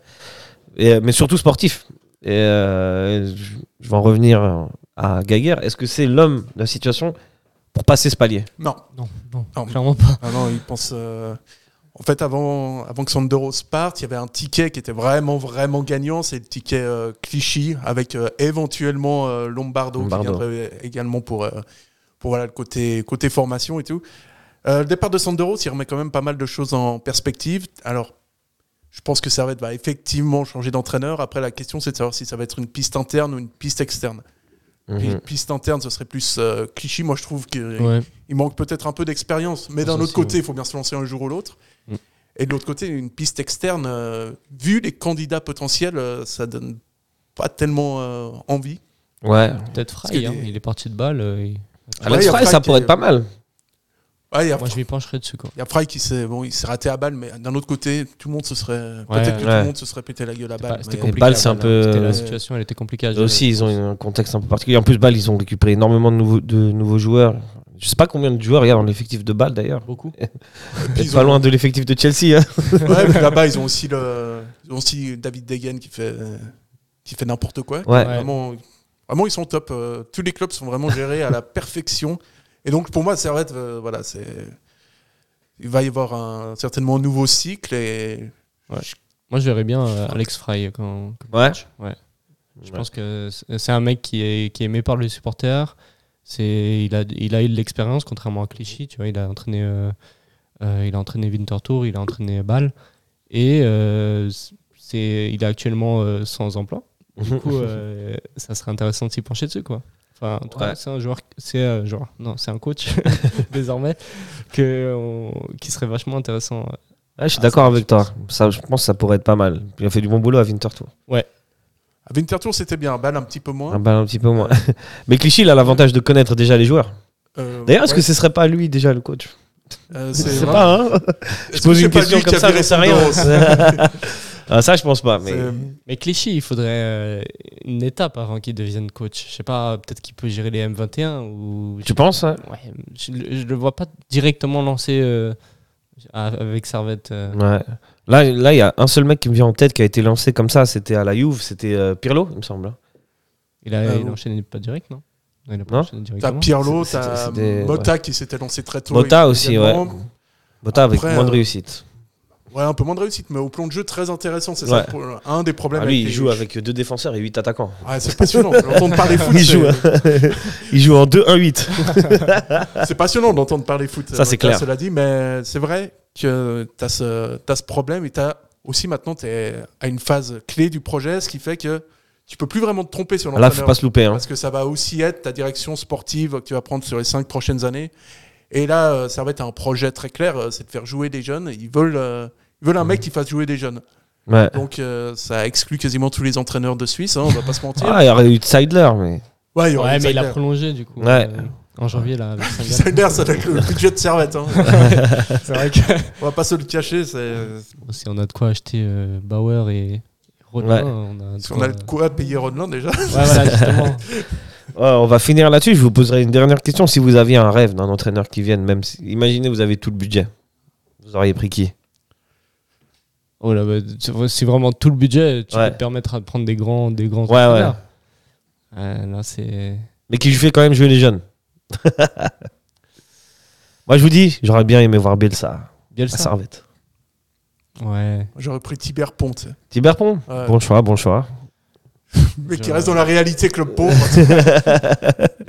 et, mais surtout sportif. Et euh, je je vais en revenir à Gaguerre. Est-ce que c'est l'homme de la situation pour passer ce palier? Non. Non, non, Non. clairement pas. Ah non, il pense. euh, En fait, avant, avant que Sanderos parte, il y avait un ticket qui était vraiment, vraiment gagnant. C'est le ticket euh, Clichy, avec euh, éventuellement euh, Lombardo, Lombardo. qui viendrait également pour, euh, pour voilà, le côté, côté formation et tout. Euh, le départ de Sanderos, il remet quand même pas mal de choses en perspective. Alors, je pense que Servette va effectivement changer d'entraîneur. Après, la question, c'est de savoir si ça va être une piste interne ou une piste externe. Mhm. Une piste interne, ce serait plus euh, Clichy. Moi, je trouve qu'il Ouais. manque peut-être un peu d'expérience. Mais d'un autre côté, ouais. il faut bien se lancer un jour ou l'autre. Et de l'autre côté, une piste externe, euh, vu les candidats potentiels, euh, ça donne pas tellement euh, envie. Ouais. Peut-être Fry, hein, il est parti de balle. euh, il- Alex il y a Fry, Fry ça pourrait est- être pas mal. Ouais, il y a, Moi, je m'y pencherai dessus, il y a Fry qui s'est bon, il s'est raté à balle, mais d'un autre côté, tout le monde se serait Ouais, peut-être que tout le monde se serait pété la gueule à balle. C'était compliqué. C'est un peu- hein. Euh, La situation, elle était compliquée à gérer. aussi, ils ont un contexte un peu particulier. En plus, Bâle, ils ont récupéré énormément de nouveaux, de nouveaux joueurs. Je sais pas combien de joueurs il y a dans l'effectif de Bâle d'ailleurs. Beaucoup. <laughs> Ils Pas ont- loin de l'effectif de Chelsea. hein. Ouais, <laughs> puis là-bas, ils ont aussi le, ils ont aussi David Degen qui fait, qui fait n'importe quoi. Ouais. Vraiment, vraiment, ils sont top. Euh, tous les clubs sont vraiment gérés à la perfection. Et donc, pour moi, Servette, euh, voilà, c'est, il va y avoir un, certainement un nouveau cycle et Moi, je verrais bien euh, Alex Fry quand. Ouais. coach. ouais. Je pense que c'est c'est un mec qui est, qui est aimé par les supporters. C'est, il, a, il a eu de l'expérience, contrairement à Clichy. Tu vois, il a entraîné, euh, euh, il a entraîné Winterthur, il a entraîné Bâle. Et euh, c'est, il est actuellement euh, sans emploi. Du coup, <laughs> euh, ça serait intéressant de s'y pencher dessus, quoi. Enfin, en tout cas, Ouais. c'est un joueur, c'est un joueur, non, c'est un coach <laughs> désormais que on- qui serait vachement intéressant. Ouais, je suis Ah, d'accord avec toi. Ça, je pense que ça pourrait être pas mal. Il a fait du bon boulot à Winterthur. à Winterthur, c'était bien. Balle un petit peu moins. Un, un petit peu moins. <laughs> Mais Clichy, il a l'avantage de connaître déjà les joueurs. Euh, D'ailleurs, est-ce ouais, que ce serait pas lui déjà le coach euh, Je c'est sais pas, hein Je que pose une question comme ça, j'en sais rien. <laughs> ah, ça, je pense pas. Mais... Clichy, il faudrait euh, une étape avant qu'il devienne coach. Je sais pas, peut-être qu'il peut gérer les M21 ou. Tu penses hein Ouais, je, le- je le vois pas directement lancer euh, avec Servette. euh. Ouais. Là, là, il y a un seul mec qui me vient en tête qui a été lancé comme ça. C'était à la Juve. C'était euh, Pirlo, il me semble. hein. Il a, Ah, il a enchaîné pas direct, non? Non, il a pas Non enchaîné T'as directement. Pirlo, t'as Mota qui s'était lancé très tôt. Mota aussi, ouais. Mota avec moins de euh, réussite. Ouais, un peu moins de réussite, mais au plan de jeu très intéressant. C'est Ouais. ça un des problèmes. Ah, lui, avec il les- joue avec deux défenseurs et huit attaquants. Ouais, c'est passionnant. <laughs> D'entendre parler foot, Il joue, <laughs> il joue en 2-1-8. <laughs> c'est passionnant d'entendre parler foot. Ça, c'est clair. Cela dit, mais c'est vrai que tu as ce, t'as ce problème et tu as aussi maintenant, tu es à une phase clé du projet, ce qui fait que tu peux plus vraiment te tromper sur Là, l'entraîneur. faut pas se louper. Hein. Parce que ça va aussi être ta direction sportive que tu vas prendre sur les cinq prochaines années. Et là, ça va être un projet très clair, euh, c'est de faire jouer des jeunes. Ils veulent, euh, ils veulent un mec qui fasse jouer des jeunes. Ouais. Donc euh, ça exclut quasiment tous les entraîneurs de Suisse, hein, on va pas se mentir. Ah, il y aurait eu Seidler, mais. ouais, il y aura Ouais, des mais il a prolongé du coup. Ouais. euh, en janvier, là, avec. Seidler, ça doit être le budget de Servette. Hein. <laughs> C'est vrai que. on va pas se le cacher. c'est- Bon, si on a de quoi acheter euh, Bauer et Rodin, Ouais. on a de Si on a de quoi payer Rodland déjà. Ouais, voilà, justement. <laughs> Ouais, on va finir là-dessus. Je vous poserai une dernière question. Si vous aviez un rêve d'un entraîneur qui vienne, même si... imaginez vous avez tout le budget, vous auriez pris qui? Oh là, bah, c'est- vraiment tout le budget. Tu Ouais. peux te permettre de prendre des grands, des grands Ouais, ouais. entraîneurs. Ouais, là, c'est. Mais qui fait quand même jouer les jeunes. <laughs> Moi, je vous dis, j'aurais bien aimé voir Bielsa à Bielsa. Servette. Ouais. J'aurais pris Tibert Pont, tu sais. Tiberpont Ouais. Bon choix, bon choix. mais qui reste dans la réalité club pauvre. <laughs>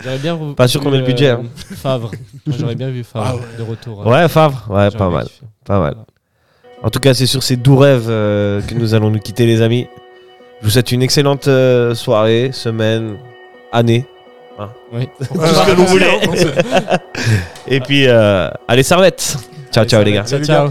J'aurais bien vu- Pas sûr qu'on ait le budget, euh, hein. Favre. Moi, J'aurais bien vu Favre Ah ouais. de retour. Ouais, Favre Ouais, J'aurais pas bien mal. kiffé. Pas mal. En tout cas, c'est sur ces doux rêves euh, que nous allons nous quitter, les amis. Je vous souhaite une excellente euh, soirée, semaine, année. Oui. Tout ce que vous voulez. Et puis, euh, allez, servette Ciao, ciao, les gars. Ciao, ciao.